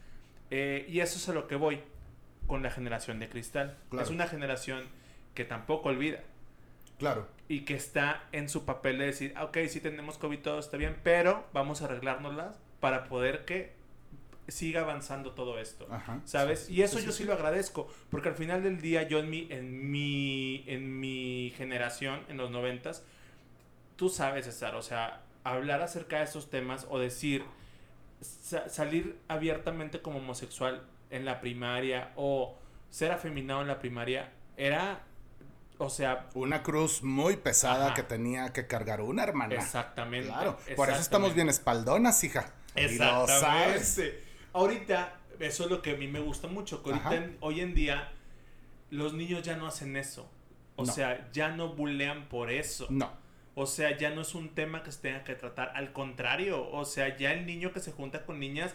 Eh, y eso es a lo que voy con la generación de cristal. Es una generación que tampoco olvida.
Claro.
Y que está en su papel de decir, ok, sí tenemos COVID, todo está bien, pero vamos a arreglárnoslas para poder que siga avanzando todo esto, ¿sabes? y eso yo sí, lo agradezco, porque al final del día yo en mi, en mi, en mi generación, en los noventas, tú sabes, César, o sea, hablar acerca de esos temas o decir, salir abiertamente como homosexual en la primaria o ser afeminado en la primaria, era o sea.
Una cruz muy pesada que tenía que cargar una hermana.
Exactamente.
Claro. Por eso estamos bien espaldonas, hija.
Exactamente. Ahorita, eso es lo que a mí me gusta mucho. Que ahorita, hoy en día, los niños ya no hacen eso. O sea, ya no bulean por eso.
No.
O sea, ya no es un tema que se tenga que tratar. Al contrario, o sea, ya el niño que se junta con niñas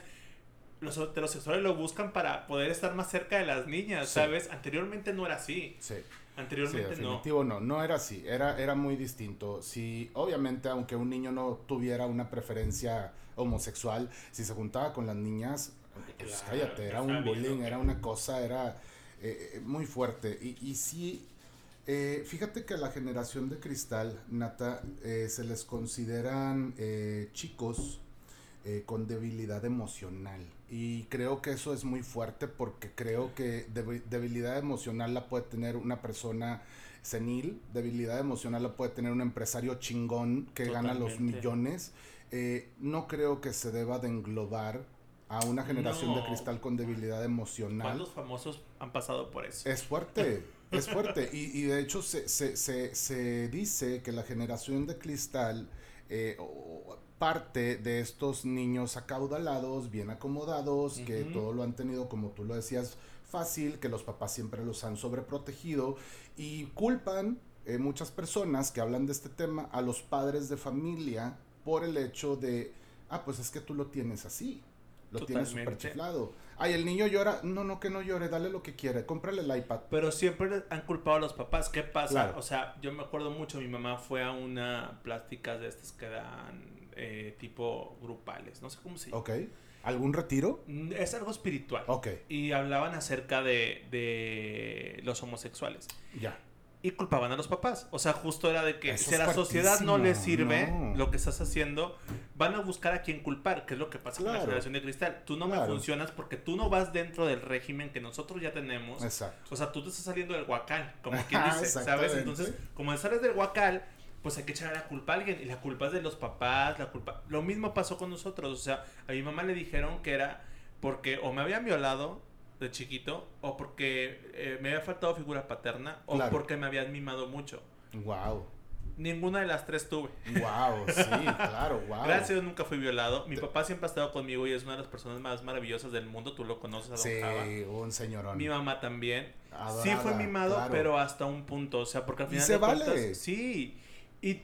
los heterosexuales lo buscan para poder estar más cerca de las niñas, ¿sabes? Anteriormente no era así.
Sí.
Anteriormente
sí, definitivo no. no. era así, era, era muy distinto. Si, obviamente, aunque un niño no tuviera una preferencia homosexual, si se juntaba con las niñas, pues cállate, era un bullying, era una cosa, era eh, eh, muy fuerte. Y, y sí, eh, fíjate que a la generación de cristal, Nata, se les consideran chicos con debilidad emocional. Y creo que eso es muy fuerte porque creo que debilidad emocional la puede tener una persona senil, debilidad emocional la puede tener un empresario chingón que gana los millones. Eh, no creo que se deba de englobar a una generación de cristal con debilidad emocional.
¿Cuántos famosos han pasado por eso?
Es fuerte, *laughs* es fuerte. Y, y de hecho se, se, se, se, dice que la generación de cristal eh, parte de estos niños acaudalados, bien acomodados, que todo lo han tenido, como tú lo decías, fácil, que los papás siempre los han sobreprotegido y culpan eh, muchas personas que hablan de este tema a los padres de familia por el hecho de, ah, pues es que tú lo tienes así, lo tienes súper chiflado. Ay, el niño llora, no, no, que no llore, dale lo que quiere, cómprale el iPad.
Pero siempre han culpado a los papás, ¿qué pasa? O sea, yo me acuerdo mucho, mi mamá fue a una plástica de estas que dan eh, tipo grupales, no sé cómo se llama.
Ok. ¿Algún retiro?
Mm, es algo espiritual.
Ok.
Y hablaban acerca de, de los homosexuales.
Ya.
Y culpaban a los papás. O sea, justo era de que si a la sociedad no les sirve lo que estás haciendo, van a buscar a quien culpar, que es lo que pasa con la generación de cristal. Tú no me funcionas porque tú no vas dentro del régimen que nosotros ya tenemos.
Exacto.
O sea, tú te estás saliendo del huacal, como quien *laughs* dice, ¿sabes? Entonces, como sales del huacal, pues hay que echar la culpa a alguien. Y la culpa es de los papás, la culpa... Lo mismo pasó con nosotros. O sea, a mi mamá le dijeron que era porque o me habían violado de chiquito, o porque eh, me había faltado figura paterna, o porque me habían mimado mucho.
Wow.
Ninguna de las tres tuve.
Wow, sí, *laughs* claro, wow.
Gracias a Dios nunca fui violado. Mi papá siempre ha estado conmigo y es una de las personas más maravillosas del mundo. Tú lo conoces a
Don Sí, un señorón.
Mi mamá también. sí fue mimado, pero hasta un punto. O sea, porque al final
se vale.
sí. Y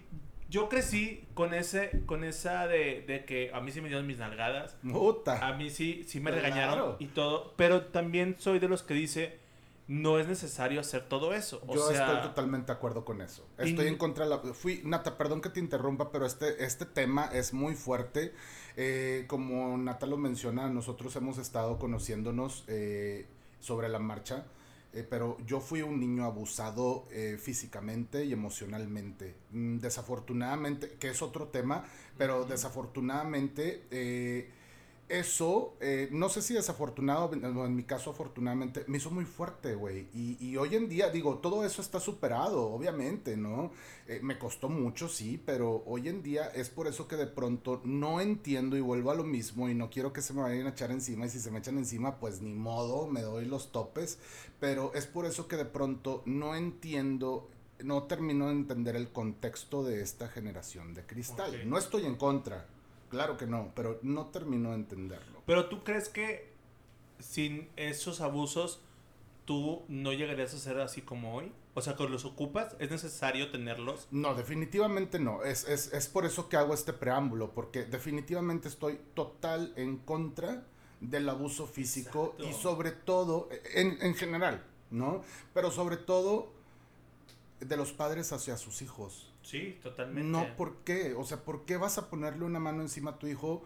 yo crecí con ese, con esa de, de, que a mí sí me dieron mis nalgadas.
Puta.
A mí sí, sí me regañaron y todo. Pero también soy de los que dice, no es necesario hacer todo eso.
yo estoy totalmente de acuerdo con eso. Estoy en contra de la... Fui, Nata, perdón que te interrumpa, pero este, este tema es muy fuerte. Eh, como Nata lo menciona, nosotros hemos estado conociéndonos eh, sobre la marcha. Eh, pero yo fui un niño abusado eh, físicamente y emocionalmente. Mm, desafortunadamente, que es otro tema, pero desafortunadamente eh, eso, eh, no sé si desafortunado, en mi caso afortunadamente, me hizo muy fuerte, güey. Y, y, hoy en día, digo, todo eso está superado, obviamente, ¿no? Eh, me costó mucho, sí, pero hoy en día es por eso que de pronto no entiendo y vuelvo a lo mismo y no quiero que se me vayan a echar encima y si se me echan encima, pues ni modo, me doy los topes, pero es por eso que de pronto no entiendo no termino de entender el contexto de esta generación de cristal. No estoy en contra, Claro que no, pero no terminó de entenderlo.
Pero tú crees que sin esos abusos tú no llegarías a ser así como hoy? O sea, con los ocupas, ¿es necesario tenerlos?
No, definitivamente no. Es, es, es por eso que hago este preámbulo, porque definitivamente estoy total en contra del abuso físico y sobre todo, en, en general, ¿no? Pero sobre todo de los padres hacia sus hijos.
Sí, totalmente.
No, ¿por qué? O sea, ¿por qué vas a ponerle una mano encima a tu hijo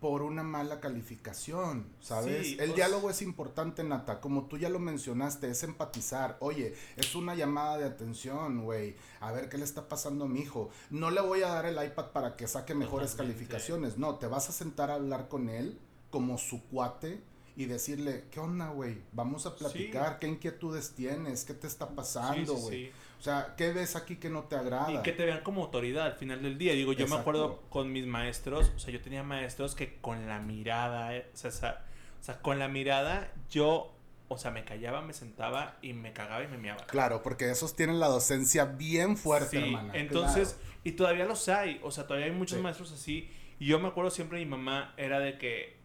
por una mala calificación? ¿Sabes? el pues diálogo es importante, Nata. Como tú ya lo mencionaste, es empatizar. Oye, es una llamada de atención, güey. A ver qué le está pasando a mi hijo. No le voy a dar el iPad para que saque mejores calificaciones. No, te vas a sentar a hablar con él como su cuate y decirle, ¿qué onda, güey? Vamos a platicar, ¿qué inquietudes tienes? ¿Qué te está pasando, güey? O sea, ¿qué ves aquí que no te agrada?
Y que te vean como autoridad al final del día. Digo, yo me acuerdo con mis maestros, o sea, yo tenía maestros que con la mirada, eh, o, sea, o sea, con la mirada yo o sea, me callaba, me sentaba y me cagaba y me miaba.
Claro, porque esos tienen la docencia bien fuerte, sí, hermana.
Entonces, y todavía los hay, o sea, todavía hay muchos maestros así. Y yo me acuerdo siempre mi mamá era de que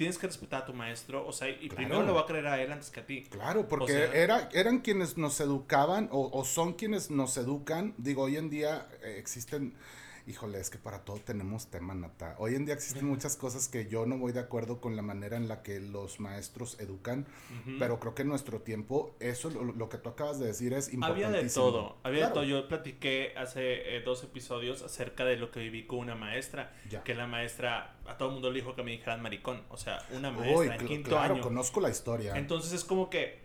tienes que respetar a tu maestro, o sea, y primero lo va a creer a él antes que a ti.
Claro, porque era, eran quienes nos educaban o, son quienes nos educan. Digo, hoy en día eh, existen Híjole, es que para todo tenemos tema, Nata. Hoy en día existen muchas cosas que yo no voy de acuerdo con la manera en la que los maestros educan, pero creo que en nuestro tiempo, eso, lo, que tú acabas de decir es importantísimo.
Había de todo, había de todo. Yo platiqué hace eh, dos episodios acerca de lo que viví con una maestra, que la maestra, a todo el mundo le dijo que me dijeran maricón, o sea, una maestra en quinto claro,
conozco la historia.
Entonces es como que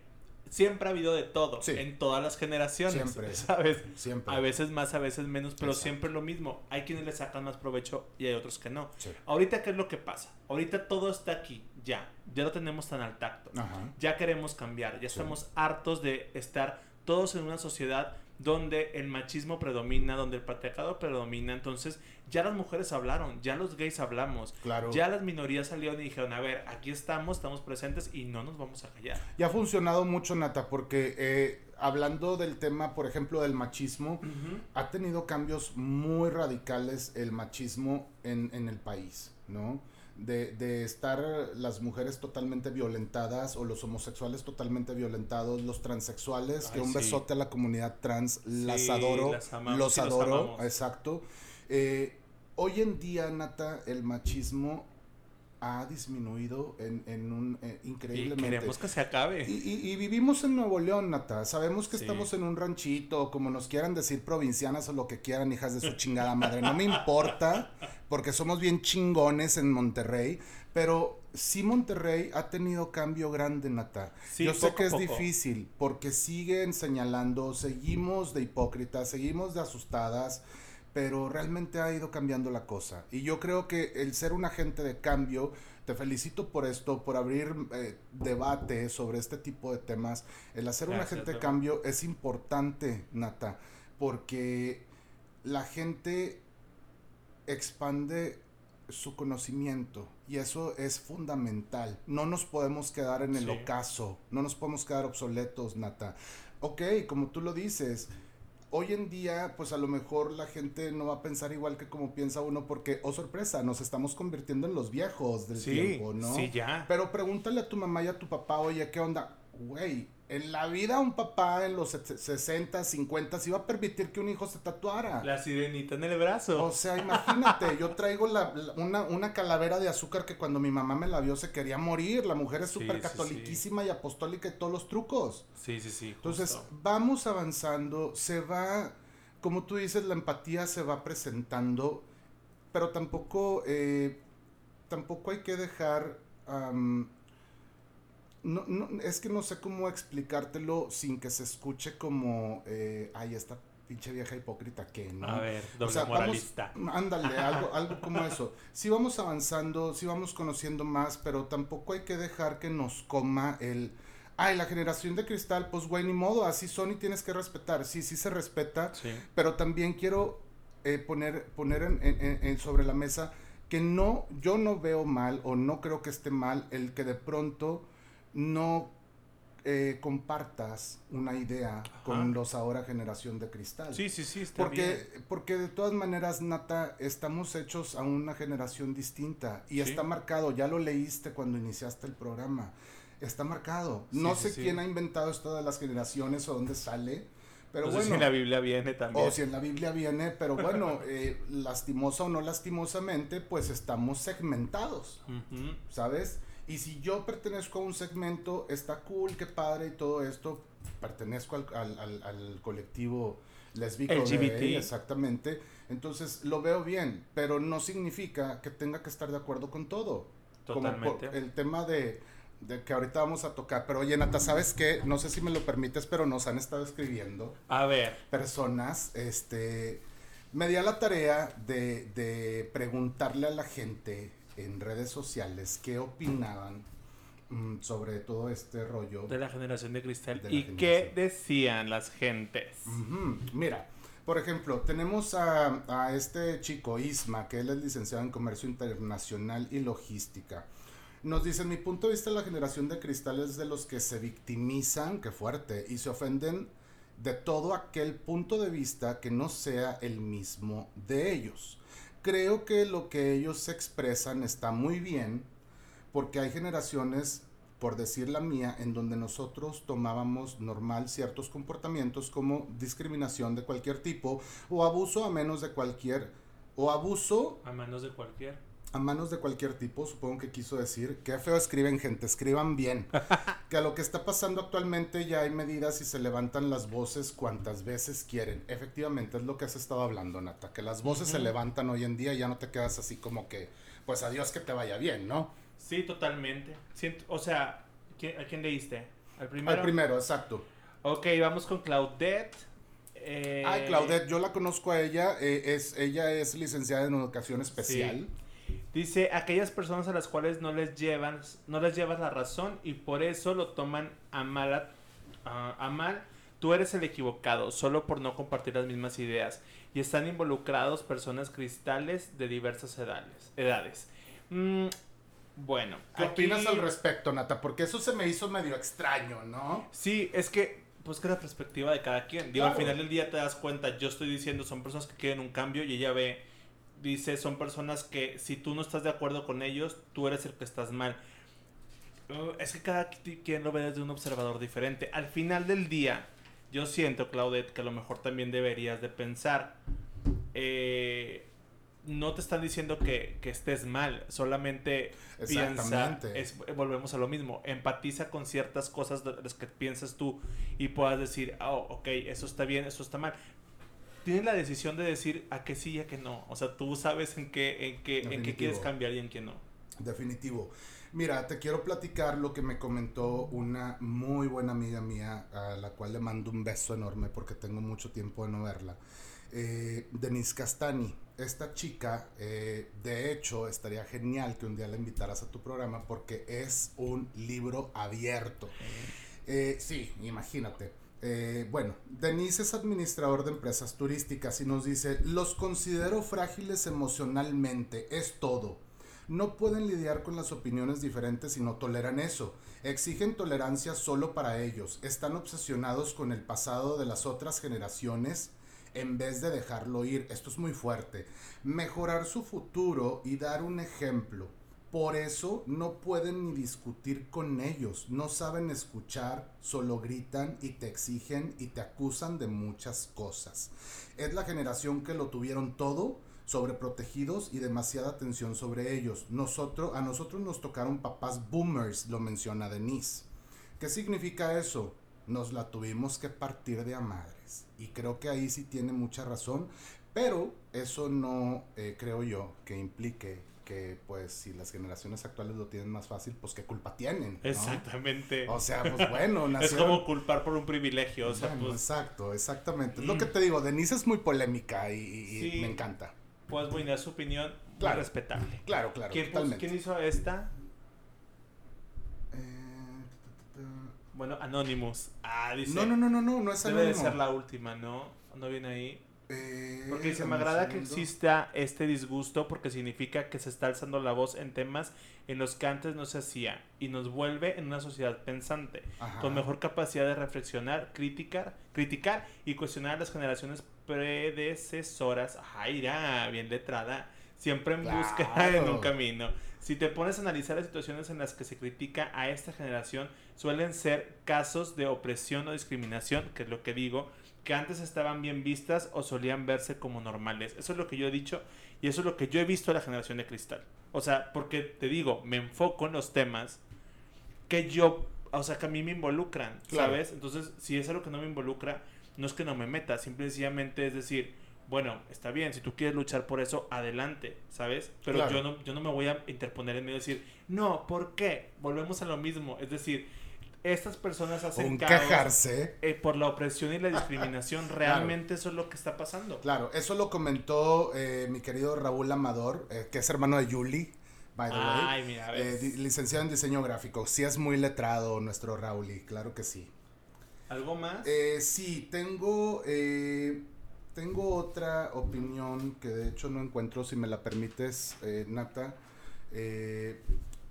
siempre ha habido de todo en todas las generaciones. Siempre. *laughs* ¿Sabes? Siempre. A veces más, a veces menos, pero siempre lo mismo. Hay quienes le sacan más provecho y hay otros que no. Ahorita, ¿qué es lo que pasa? Ahorita todo está aquí, ya. Ya lo tenemos tan al tacto. Ya queremos cambiar. Ya estamos hartos de estar todos en una sociedad donde el machismo predomina, donde el patriarcado predomina. Entonces, ya las mujeres hablaron, ya los gays hablamos, claro. ya las minorías salieron y dijeron, a ver, aquí estamos, estamos presentes y no nos vamos a callar.
Y ha funcionado mucho, Nata, porque eh, hablando del tema, por ejemplo, del machismo, ha tenido cambios muy radicales el machismo en, en el país, ¿no? De, de, estar las mujeres totalmente violentadas o los homosexuales totalmente violentados, los transexuales, que un besote a la comunidad trans, las adoro, los adoro, exacto. Eh, hoy en día, Nata, el machismo ha disminuido en, en un eh, increíblemente.
Y queremos que se acabe.
Y, vivimos en Nuevo León, Nata. Sabemos que estamos en un ranchito, como nos quieran decir provincianas o lo que quieran, hijas de su chingada madre. No me importa, porque somos bien chingones en Monterrey. Pero sí Monterrey ha tenido cambio grande, Nata. Yo sé que es difícil, porque siguen señalando, seguimos de hipócritas, seguimos de asustadas pero realmente ha ido cambiando la cosa. Y yo creo que el ser un agente de cambio, te felicito por esto, por abrir eh, debate sobre este tipo de temas. El hacer un agente de cambio es importante, Nata, porque la gente expande su conocimiento y eso es fundamental. No nos podemos quedar en el ocaso, no nos podemos quedar obsoletos, Nata. Ok, como tú lo dices, hoy en día, pues a lo mejor la gente no va a pensar igual que como piensa uno, porque, oh sorpresa, nos estamos convirtiendo en los viejos del tiempo, ¿no?
Sí, ya.
Pero pregúntale a tu mamá y a tu papá, oye, ¿qué onda? Güey, en la vida un papá en los 60, 50 se iba a permitir que un hijo se tatuara.
La sirenita en el brazo.
O sea, imagínate, yo traigo la, una, una, calavera de azúcar que cuando mi mamá me la vio se quería morir. La mujer es súper catoliquísima y apostólica y todos los trucos.
Sí, sí, sí.
Entonces, vamos avanzando, se va, como tú dices, la empatía se va presentando, pero tampoco, eh, tampoco hay que dejar no, no, es que no sé cómo explicártelo sin que se escuche como, eh, ay, esta pinche vieja hipócrita que, ¿no?
A ver, doble moralista.
ándale, *laughs* algo, algo como eso. Sí vamos avanzando, sí vamos conociendo más, pero tampoco hay que dejar que nos coma el, ay, la generación de cristal, pues güey, ni modo, así son y tienes que respetar. Sí, sí se respeta, sí. pero también quiero eh, poner, poner en, sobre la mesa que no, yo no veo mal o no creo que esté mal el que de pronto no eh, compartas una idea con los ahora generación de cristal.
Sí, sí, sí, está
porque, Porque de todas maneras, Nata, estamos hechos a una generación distinta y está marcado, ya lo leíste cuando iniciaste el programa, está marcado. no sé quién ha inventado esto de las generaciones o dónde sale. Pero bueno,
si en la Biblia viene también.
O si en la Biblia viene, pero bueno, *laughs* eh, lastimosa o no lastimosamente, pues estamos segmentados, ¿sabes? Y si yo pertenezco a un segmento, está cool, qué padre y todo esto, pertenezco al, al, al, colectivo lesbico LGBT. exactamente. Entonces lo veo bien, pero no significa que tenga que estar de acuerdo con todo. Totalmente. Como el tema de, de, que ahorita vamos a tocar. Pero oye, Nata, ¿sabes qué? No sé si me lo permites, pero nos han estado escribiendo.
A ver.
Personas, este... Me di a la tarea de, de preguntarle a la gente en redes sociales qué opinaban mm, sobre todo este rollo.
De la generación de cristal. ¿Y qué decían las gentes?
Mira, por ejemplo, tenemos a, a, este chico Isma, que él es licenciado en Comercio Internacional y Logística. Nos dice, en mi punto de vista, la generación de cristal es de los que se victimizan, qué fuerte, y se ofenden de todo aquel punto de vista que no sea el mismo de ellos creo que lo que ellos expresan está muy bien, porque hay generaciones, por decir la mía, en donde nosotros tomábamos normal ciertos comportamientos como discriminación de cualquier tipo o abuso a menos de cualquier o abuso.
A manos de cualquier.
A manos de cualquier tipo, supongo que quiso decir. Qué feo escriben, gente, escriban bien. *laughs* que a lo que está pasando actualmente ya hay medidas y se levantan las voces cuantas veces quieren. Efectivamente, es lo que has estado hablando, Nata. Que las voces se levantan hoy en día y ya no te quedas así como que, pues adiós que te vaya bien, ¿no?
Sí, totalmente. o sea, ¿a quién leíste?
¿Al primero? Al primero, exacto.
Ok, vamos con Claudette.
Eh... Ay, Claudette, yo la conozco a ella. Eh, es, ella es licenciada en educación especial.
Dice, aquellas personas a las cuales no les llevas, no les llevas la razón y por eso lo toman a mal, a, mal, tú eres el equivocado, solo por no compartir las mismas ideas. Y están involucrados personas cristales de diversas edades. edades. Mm, bueno.
¿Qué opinas al respecto, Nata? Porque eso se me hizo medio extraño, ¿no?
Sí, es que, pues que la perspectiva de cada quien. Digo, al final del día te das cuenta, yo estoy diciendo, son personas que quieren un cambio y ella ve, dice, son personas que si tú no estás de acuerdo con ellos, tú eres el que estás mal. Uh, es que cada quien lo ve desde un observador diferente. Al final del día, yo siento, Claudette, que a lo mejor también deberías de pensar. Eh, no te están diciendo que, estés mal, solamente piensa, es, volvemos a lo mismo, empatiza con ciertas cosas de las que piensas tú y puedas decir, oh, ok, eso está bien, eso está mal. Tienes la decisión de decir a qué sí y a qué no. O sea, tú sabes en qué, en qué, en qué quieres cambiar y en qué no.
Definitivo. Mira, te quiero platicar lo que me comentó una muy buena amiga mía, a la cual le mando un beso enorme porque tengo mucho tiempo de no verla. Eh, Denise Castani esta chica, eh, de hecho, estaría genial que un día la invitaras a tu programa porque es un libro abierto. Eh, sí, imagínate. Eh, bueno, Denise es administrador de empresas turísticas y nos dice, los considero frágiles emocionalmente, es todo. No pueden lidiar con las opiniones diferentes y no toleran eso. Exigen tolerancia solo para ellos. Están obsesionados con el pasado de las otras generaciones en vez de dejarlo ir. Esto es muy fuerte. Mejorar su futuro y dar un ejemplo. Por eso no pueden ni discutir con ellos, no saben escuchar, solo gritan y te exigen y te acusan de muchas cosas. Es la generación que lo tuvieron todo, sobreprotegidos y demasiada atención sobre ellos. Nosotros, a nosotros nos tocaron papás boomers, lo menciona Denise. ¿Qué significa eso? Nos la tuvimos que partir de a madres. Y creo que ahí sí tiene mucha razón, pero eso no eh, creo yo que implique que pues si las generaciones actuales lo tienen más fácil, pues qué culpa tienen.
Exactamente.
O sea, pues bueno, *laughs*
Es como culpar por un privilegio. O sea, pues...
Exacto, exactamente. Lo que te digo, Denise es muy polémica y, me encanta.
Pues bueno, es su opinión claro, respetable.
Claro, claro.
¿Quién, ¿Quién hizo esta? Eh, bueno, Anonymous. Ah, dice.
No, no, no, no, no, no es
Debe de ser la última, ¿no? No viene ahí. Eh, porque dice, me agrada que exista este disgusto porque significa que se está alzando la voz en temas en los que antes no se hacía y nos vuelve en una sociedad pensante, con mejor capacidad de reflexionar, criticar, criticar y cuestionar a las generaciones predecesoras. Ay, bien letrada, siempre en busca *laughs* de un camino. Si te pones a analizar las situaciones en las que se critica a esta generación, suelen ser casos de opresión o discriminación, que es lo que digo, que antes estaban bien vistas o solían verse como normales. Eso es lo que yo he dicho y eso es lo que yo he visto de la generación de cristal. O sea, porque te digo, me enfoco en los temas que yo, o sea, que a mí me involucran, ¿sabes? Entonces, si es algo que no me involucra, no es que no me meta, simplemente es decir, bueno, está bien, si tú quieres luchar por eso, adelante, ¿sabes? Pero yo, no, yo no me voy a interponer en medio y decir, no, ¿por qué? Volvemos a lo mismo, es decir, estas personas hacen
quejarse
eh, por la opresión y la discriminación. *laughs* Realmente eso es lo que está pasando.
Claro, eso lo comentó eh, mi querido Raúl Amador, eh, que es hermano de Yuli. By the Ay, mira, licenciado en diseño gráfico. Sí es muy letrado nuestro Raúl, claro que sí.
¿Algo más?
sí, tengo, tengo otra opinión que de hecho no encuentro, si me la permites, Nata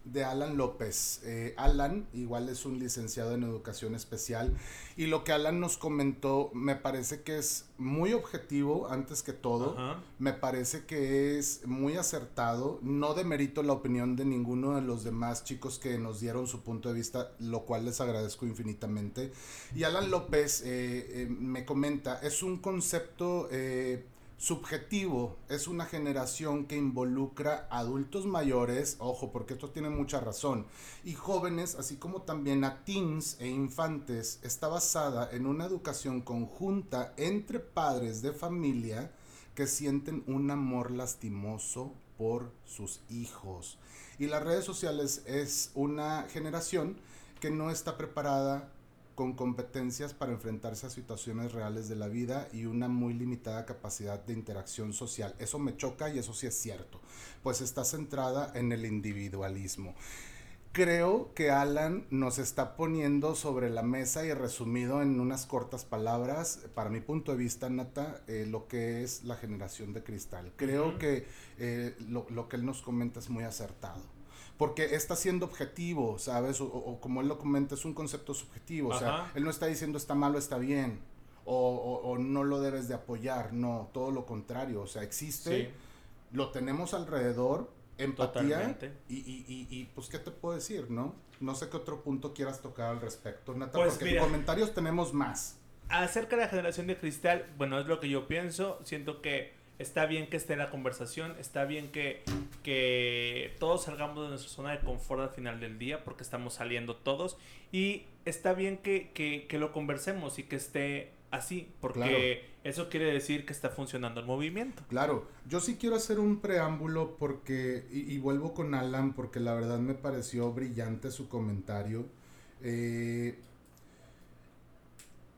de Alan López. Eh, Alan igual es un licenciado en educación especial y lo que Alan nos comentó me parece que es muy objetivo antes que todo, me parece que es muy acertado, no demerito la opinión de ninguno de los demás chicos que nos dieron su punto de vista, lo cual les agradezco infinitamente. Y Alan López eh, eh, me comenta, es un concepto Subjetivo es una generación que involucra adultos mayores, ojo, porque esto tiene mucha razón, y jóvenes, así como también a teens e infantes. Está basada en una educación conjunta entre padres de familia que sienten un amor lastimoso por sus hijos. Y las redes sociales es una generación que no está preparada con competencias para enfrentarse a situaciones reales de la vida y una muy limitada capacidad de interacción social. Eso me choca y eso sí es cierto, pues está centrada en el individualismo. Creo que Alan nos está poniendo sobre la mesa y resumido en unas cortas palabras, para mi punto de vista, Nata, eh, lo que es la generación de cristal. Creo que eh, lo, lo que él nos comenta es muy acertado porque está siendo objetivo, ¿sabes? O, como él lo comenta, es un concepto subjetivo, o sea, él no está diciendo está malo, está bien, o, no lo debes de apoyar, no, todo lo contrario, o sea, existe, lo tenemos alrededor, empatía, y, y, y, pues, ¿qué te puedo decir, no? No sé qué otro punto quieras tocar al respecto, Nata, pues porque en comentarios tenemos más.
Acerca de la generación de cristal, bueno, es lo que yo pienso, siento que está bien que esté la conversación, está bien que, que todos salgamos de nuestra zona de confort al final del día, porque estamos saliendo todos, y está bien que, que, lo conversemos y que esté así, porque eso quiere decir que está funcionando el movimiento.
Claro, yo sí quiero hacer un preámbulo porque, y, vuelvo con Alan, porque la verdad me pareció brillante su comentario. Eh,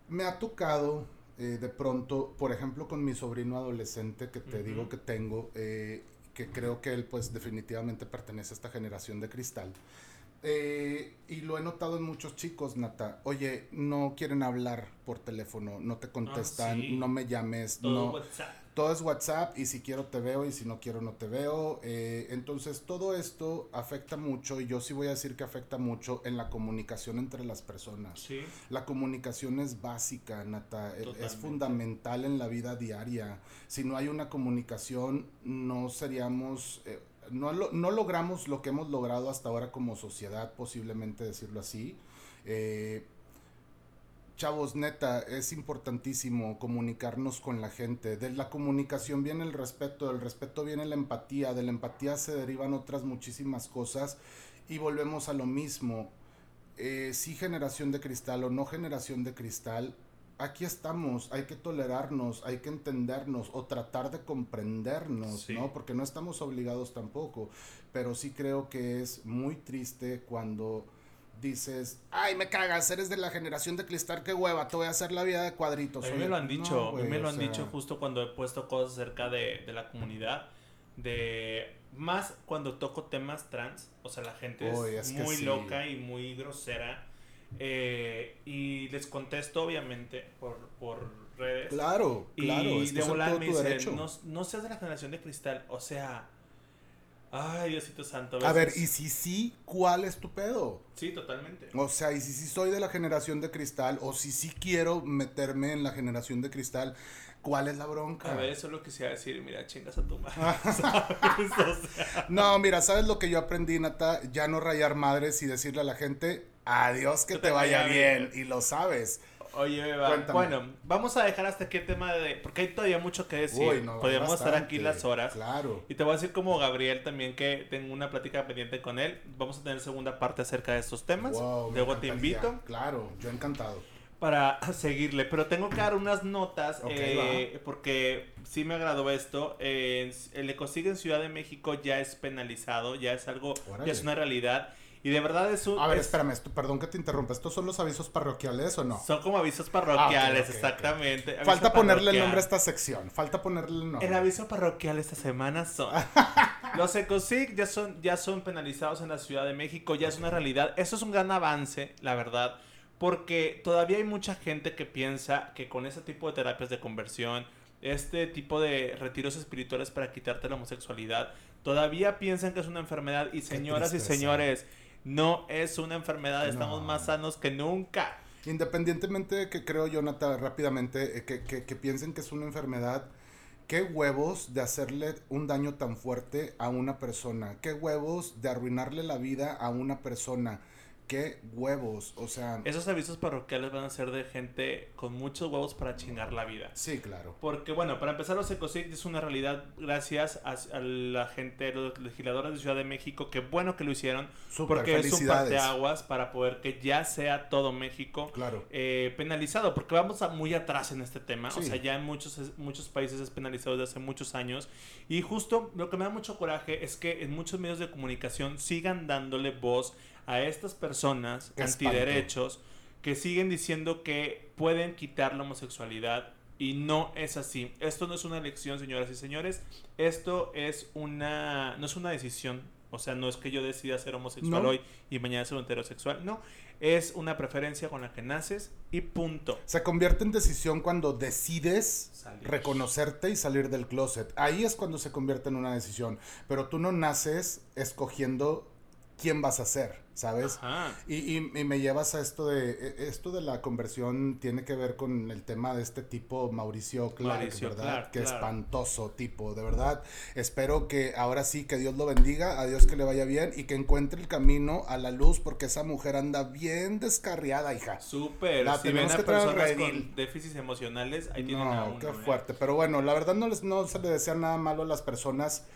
me ha tocado eh, de pronto, por ejemplo, con mi sobrino adolescente que te digo que tengo, eh, que creo que él pues definitivamente pertenece a esta generación de cristal. Eh, y lo he notado en muchos chicos, Nata. Oye, no quieren hablar por teléfono, no te contestan, ah, no me llames, no todo es WhatsApp y si quiero te veo y si no quiero no te veo. Eh, entonces todo esto afecta mucho y yo sí voy a decir que afecta mucho en la comunicación entre las personas. La comunicación es básica, Nata, e, es fundamental en la vida diaria. Si no hay una comunicación no seríamos... Eh, no, no logramos lo que hemos logrado hasta ahora como sociedad, posiblemente decirlo así. Eh, Chavos, neta, es importantísimo comunicarnos con la gente. De la comunicación viene el respeto, del respeto viene la empatía, de la empatía se derivan otras muchísimas cosas y volvemos a lo mismo. Eh, si generación de cristal o no generación de cristal, aquí estamos, hay que tolerarnos, hay que entendernos o tratar de comprendernos, ¿no? Porque no estamos obligados tampoco, pero sí creo que es muy triste cuando dices, ay, me cagas, eres de la generación de cristal, qué hueva, te voy a hacer la vida de cuadritos.
A mí me lo han dicho, a mí me lo han dicho justo cuando he puesto cosas acerca de, la comunidad, de más cuando toco temas trans, o sea, la gente es, muy loca y muy grosera. Eh, y les contesto, obviamente, por, por redes.
Claro, claro.
Y de volar me dicen, no, no seas de la generación de cristal, o sea Ay, Diosito Santo.
A, ver, y si sí, ¿cuál es tu pedo?
Sí, totalmente.
O sea, y si sí soy de la generación de cristal, o si sí quiero meterme en la generación de cristal, ¿cuál es la bronca?
A ver, eso es lo que se va a decir, mira, chingas a tu madre. *laughs* *laughs*
No, mira, ¿sabes lo que yo aprendí, Nata? Ya no rayar madres y decirle a la gente, adiós, que, te, vaya, bien. Y lo sabes.
Oye, bueno, vamos a dejar hasta aquí el tema de... Porque hay todavía mucho que decir. Podríamos estar aquí las horas.
Claro.
Y te voy a decir como Gabriel también que tengo una plática pendiente con él. Vamos a tener segunda parte acerca de estos temas. Luego te invito.
Claro, yo encantado.
Para *laughs* seguirle. Pero tengo que dar unas notas eh, porque sí me agradó esto. el ecocidio en Ciudad de México ya es penalizado, ya es algo, ya es una realidad. Y de verdad es un...
A ver, espérame, perdón que te interrumpa. ¿Estos son los avisos parroquiales o no?
Son como avisos parroquiales, ah, exactamente.
Falta ponerle el nombre a esta sección. Falta ponerle el nombre.
El aviso parroquial esta semana son... *laughs* los ECOSIC ya son, ya son penalizados en la Ciudad de México, ya es una realidad. Eso es un gran avance, la verdad. Porque todavía hay mucha gente que piensa que con ese tipo de terapias de conversión, este tipo de retiros espirituales para quitarte la homosexualidad, todavía piensan que es una enfermedad. Y señoras y señores no es una enfermedad, estamos más sanos que nunca.
Independientemente de que creo, Jonathan, rápidamente, eh, que, que, piensen que es una enfermedad, qué huevos de hacerle un daño tan fuerte a una persona, qué huevos de arruinarle la vida a una persona qué huevos, o sea...
Esos avisos parroquiales van a ser de gente con muchos huevos para chingar la vida.
Sí, claro.
Porque, bueno, para empezar, los ECOSIC es una realidad gracias a, la gente, los legisladores de Ciudad de México, qué bueno que lo hicieron, porque es un parteaguas para poder que ya sea todo México
claro.
eh, penalizado, porque vamos a muy atrás en este tema, o sea, ya en muchos, muchos países es penalizado desde hace muchos años, y justo lo que me da mucho coraje es que en muchos medios de comunicación sigan dándole voz a estas personas antiderechos que siguen diciendo que pueden quitar la homosexualidad y no es así. Esto no es una elección, señoras y señores. Esto es una no es una decisión. O sea, no es que yo decida ser homosexual hoy y mañana ser heterosexual. No, es una preferencia con la que naces y punto.
Se convierte en decisión cuando decides reconocerte y salir del closet. Ahí es cuando se convierte en una decisión. Pero tú no naces escogiendo quién vas a ser, ¿sabes? Y, y, me llevas a esto de, e, esto de la conversión tiene que ver con el tema de este tipo Mauricio Clark, ¿verdad? Qué espantoso tipo, de verdad. Espero que ahora sí, que Dios lo bendiga, a Dios que le vaya bien y que encuentre el camino a la luz porque esa mujer anda bien descarriada, hija.
Súper. La si ven a personas con déficits emocionales, ahí tienen a uno,
qué ¿eh? fuerte. Pero bueno, la verdad no, les, no se le desea nada malo a las personas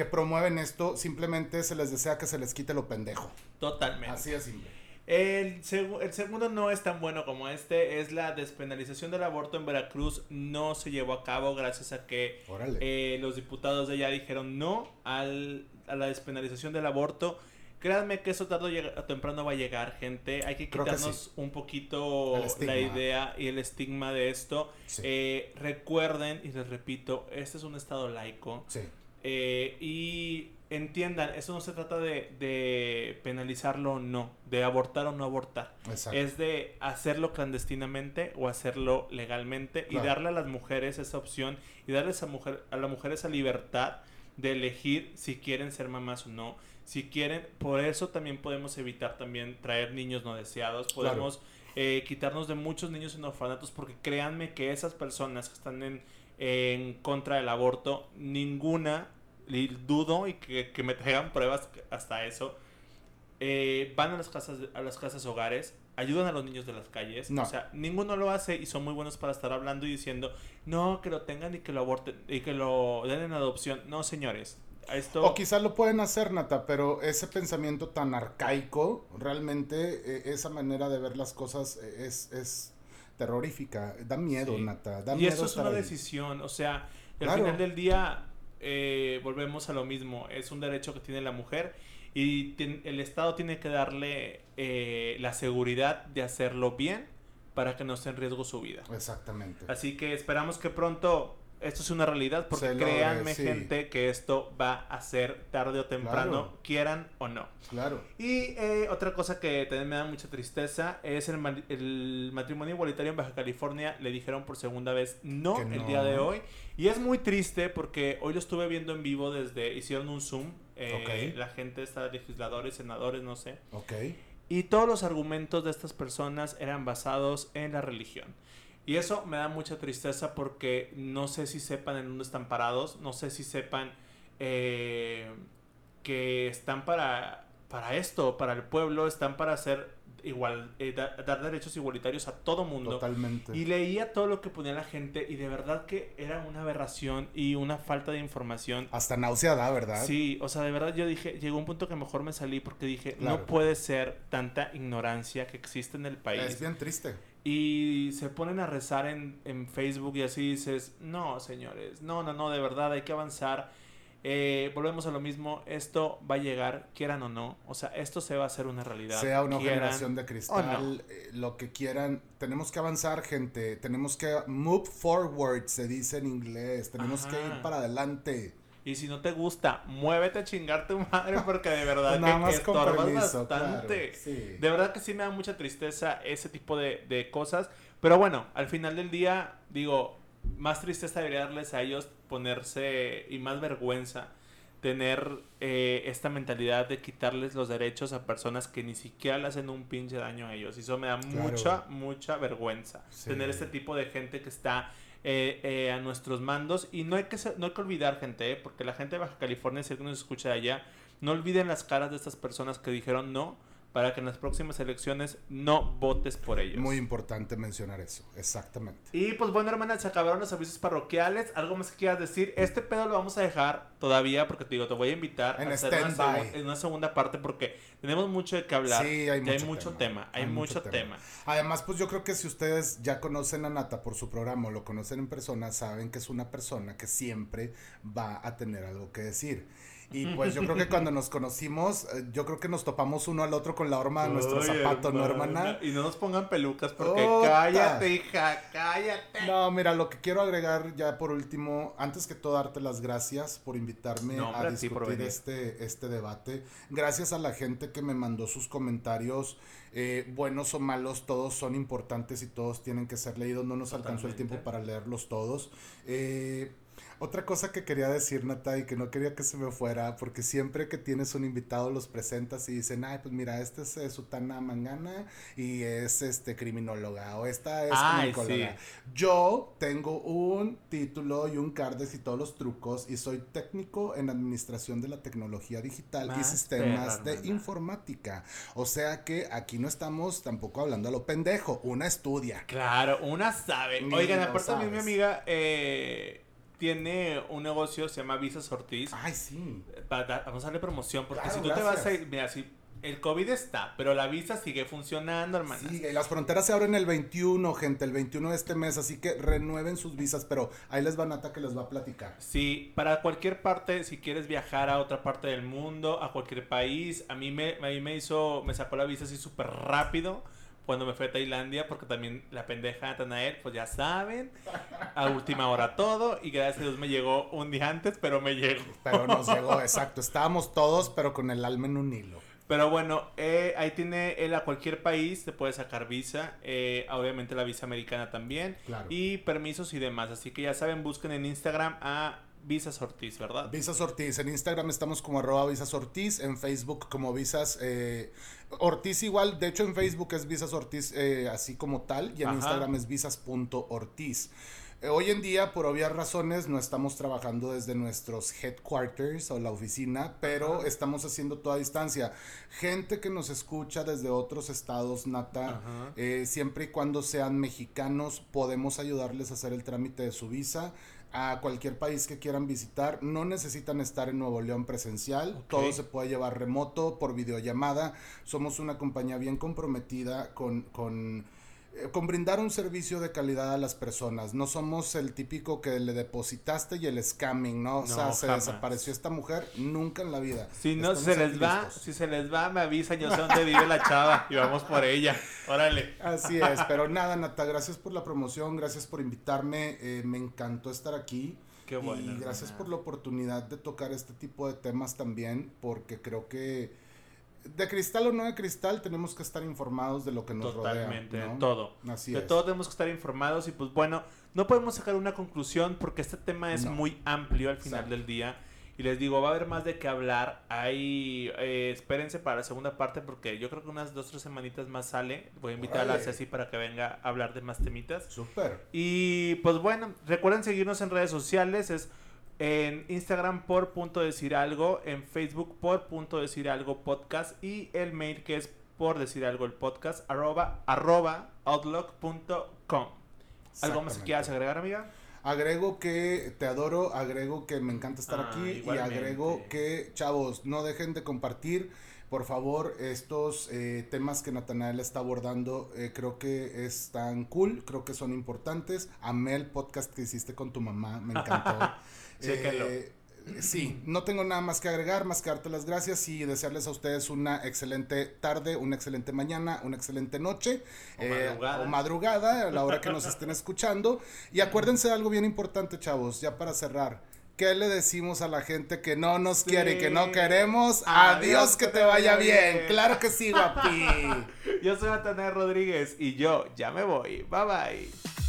que promueven esto, simplemente se les desea que se les quite lo pendejo.
Totalmente.
Así es simple.
El, el, segundo no es tan bueno como este, es la despenalización del aborto en Veracruz. No se llevó a cabo gracias a que eh, los diputados de allá dijeron no al, a la despenalización del aborto. Créanme que eso tarde o temprano va a llegar, gente. Hay que quitarnos un poquito la idea y el estigma de esto. Eh, recuerden, y les repito, este es un estado laico.
Sí.
Eh, y entiendan, eso no se trata de, penalizarlo o no, de abortar o no abortar. Es de hacerlo clandestinamente o hacerlo legalmente y darle a las mujeres esa opción y darle a, mujer, a las mujeres esa libertad de elegir si quieren ser mamás o no. Si quieren, por eso también podemos evitar también traer niños no deseados. Podemos eh, quitarnos de muchos niños en orfanatos porque créanme que esas personas que están en en contra del aborto. Ninguna, dudo y que, me traigan pruebas hasta eso. Eh, van a las casas a las casas hogares, ayudan a los niños de las calles. O sea, ninguno lo hace y son muy buenos para estar hablando y diciendo, no, que lo tengan y que lo aborten y que lo den en adopción. No, señores. Esto...
O quizás lo pueden hacer, Nata, pero ese pensamiento tan arcaico, realmente eh, esa manera de ver las cosas eh, es, es terrorífica. Da miedo, Nata. Da
y eso es una decisión. O sea, al final del día eh, volvemos a lo mismo. Es un derecho que tiene la mujer y el Estado tiene que darle eh, la seguridad de hacerlo bien para que no esté en riesgo su vida.
Exactamente.
Así que esperamos que pronto esto es una realidad porque créanme gente que esto va a ser tarde o temprano, quieran o no.
Claro.
Y eh, otra cosa que también me da mucha tristeza es el, el, matrimonio igualitario en Baja California. Le dijeron por segunda vez no, el día de hoy. Y es muy triste porque hoy lo estuve viendo en vivo desde, hicieron un Zoom. Eh, La gente está, legisladores, senadores, no sé.
Ok.
Y todos los argumentos de estas personas eran basados en la religión. Y eso me da mucha tristeza porque no sé si sepan en dónde están parados, no sé si sepan eh, que están para, para esto, para el pueblo, están para hacer igual, eh, dar derechos igualitarios a todo mundo.
Totalmente.
Y leía todo lo que ponía la gente y de verdad que era una aberración y una falta de información.
Hasta náusea da, ¿verdad?
Sí, o sea, de verdad yo dije, llegó un punto que mejor me salí porque dije, no puede ser tanta ignorancia que existe en el país.
Es bien triste
y se ponen a rezar en, en, Facebook y así dices, no, señores, no, no, no, de verdad hay que avanzar. Eh, volvemos a lo mismo, esto va a llegar, quieran o no, o sea, esto se va a hacer una realidad.
Sea una generación de cristal, eh, lo que quieran, tenemos que avanzar, gente, tenemos que move forward, se dice en inglés, tenemos que ir para adelante.
Y si no te gusta, muévete a chingar tu madre porque de verdad que, estorbas bastante. De verdad que sí me da mucha tristeza ese tipo de, cosas. Pero bueno, al final del día, digo, más tristeza debería darles a ellos ponerse y más vergüenza tener eh, esta mentalidad de quitarles los derechos a personas que ni siquiera le hacen un pinche daño a ellos. Y eso me da mucha, mucha vergüenza. Tener este tipo de gente que está eh, eh, a nuestros mandos. Y no hay que, no hay que olvidar, gente, eh, porque la gente de Baja California, si alguien nos escucha de allá, no olviden las caras de estas personas que dijeron no, para que en las próximas elecciones no votes por ellos.
Muy importante mencionar eso, exactamente.
Y pues bueno, hermana, se acabaron los avisos parroquiales. ¿Algo más que quieras decir? Este pedo lo vamos a dejar todavía porque te digo, te voy a invitar
en
a hacer una, en una segunda parte porque tenemos mucho de qué hablar. Sí, hay, mucho, tema. Hay, mucho, tema.
Además, pues yo creo que si ustedes ya conocen a Nata por su programa o lo conocen en persona, saben que es una persona que siempre va a tener algo que decir. Y *laughs* pues yo creo que cuando nos conocimos, eh, yo creo que nos topamos uno al otro con la horma de nuestro zapato, ¿no, hermana?
Y no nos pongan pelucas porque cállate, hija, cállate.
No, mira, lo que quiero agregar ya por último, antes que todo darte las gracias por invitarme a discutir este, este debate. Gracias a la gente que me mandó sus comentarios. Eh, buenos o malos, todos son importantes y todos tienen que ser leídos. No nos alcanzó el tiempo para leerlos todos. Eh, otra cosa que quería decir, Nata, y que no quería que se me fuera, porque siempre que tienes un invitado los presentas y dicen, ay, pues mira, este es, eh, Sutana Mangana y es este criminóloga, o esta es
ay,
Yo tengo un título y un cardes y todos los trucos, y soy técnico en administración de la tecnología digital y sistemas de informática. O sea que aquí no estamos tampoco hablando a lo pendejo, una estudia.
Claro, una sabe. Oigan, aparte también mi amiga, eh tiene un negocio, se llama Visas Ortiz.
Ay, sí.
vamos a darle promoción, porque si tú te vas a ir, mira, si el COVID está, pero la visa sigue funcionando, hermano.
Sí, y las fronteras se abren el 21, gente, el 21 de este mes, así que renueven sus visas, pero ahí les va Nata que les va a platicar.
Sí, para cualquier parte, si quieres viajar a otra parte del mundo, a cualquier país, a mí me, a mí me hizo, me sacó la visa así súper rápido cuando me fui a Tailandia, porque también la pendeja Natanael, pues ya saben, a última hora todo, y gracias a Dios me llegó un día antes, pero me llegó.
Pero nos llegó, exacto, estábamos todos, pero con el alma en un hilo.
Pero bueno, eh, ahí tiene él a cualquier país, te puede sacar visa, eh, obviamente la visa americana también, y permisos y demás, así que ya saben, busquen en Instagram a Visas Ortiz, ¿verdad?
Visas Ortiz. En Instagram estamos como arroba Visas Ortiz. En Facebook como Visas eh, Ortiz igual. De hecho en Facebook es Visas Ortiz eh, así como tal. Y en Instagram es visas.ortiz. Eh, hoy en día, por obvias razones, no estamos trabajando desde nuestros headquarters o la oficina, pero estamos haciendo toda distancia. Gente que nos escucha desde otros estados, Nata, siempre y cuando sean mexicanos, podemos ayudarles a hacer el trámite de su visa a cualquier país que quieran visitar. No necesitan estar en Nuevo León presencial. Todo se puede llevar remoto, por videollamada. Somos una compañía bien comprometida con, con con brindar un servicio de calidad a las personas. No somos el típico que le depositaste y el scamming, ¿no? O sea, se desapareció esta mujer nunca en la vida.
Si no se les va, si se les va, me avisan, yo sé dónde vive la chava y vamos por ella. Órale.
Así es, pero nada, Nata, gracias por la promoción, gracias por invitarme, eh, me encantó estar aquí.
Qué bueno.
Y gracias por la oportunidad de tocar este tipo de temas también, porque creo que de cristal o no de cristal, tenemos que estar informados de lo que nos rodea. Totalmente,
de todo. Así de todo tenemos que estar informados y pues bueno, no podemos sacar una conclusión porque este tema es muy amplio al final del día. Y les digo, va a haber más de qué hablar. Ahí, eh, espérense para la segunda parte porque yo creo que unas dos, tres semanitas más sale. Voy a invitar a Ceci para que venga a hablar de más temitas.
Súper.
Y pues bueno, recuerden seguirnos en redes sociales. Es en Instagram por punto decir algo, en Facebook por punto decir algo podcast y el mail que es por decir algo el podcast arroba, arroba outlook.com. ¿Algo más que quieras agregar, amiga?
Agrego que te adoro, agrego que me encanta estar ah, aquí y agrego que, chavos, no dejen de compartir, por favor, estos eh, temas que Natanael está abordando. Eh, creo que están cool, creo que son importantes. Amé el podcast que hiciste con tu mamá, me encantó. *laughs* Eh, sí, no tengo nada más que agregar, más que darte las gracias y desearles a ustedes una excelente tarde, una excelente mañana, una excelente noche
o, eh,
madrugada. a la hora que nos estén escuchando. Y acuérdense de algo bien importante, chavos, ya para cerrar. ¿Qué le decimos a la gente que no nos quiere y que no queremos? Adiós, que te vaya bien. Claro que sí, guapi. *laughs*
yo soy Natanael Rodríguez y yo ya me voy. Bye bye.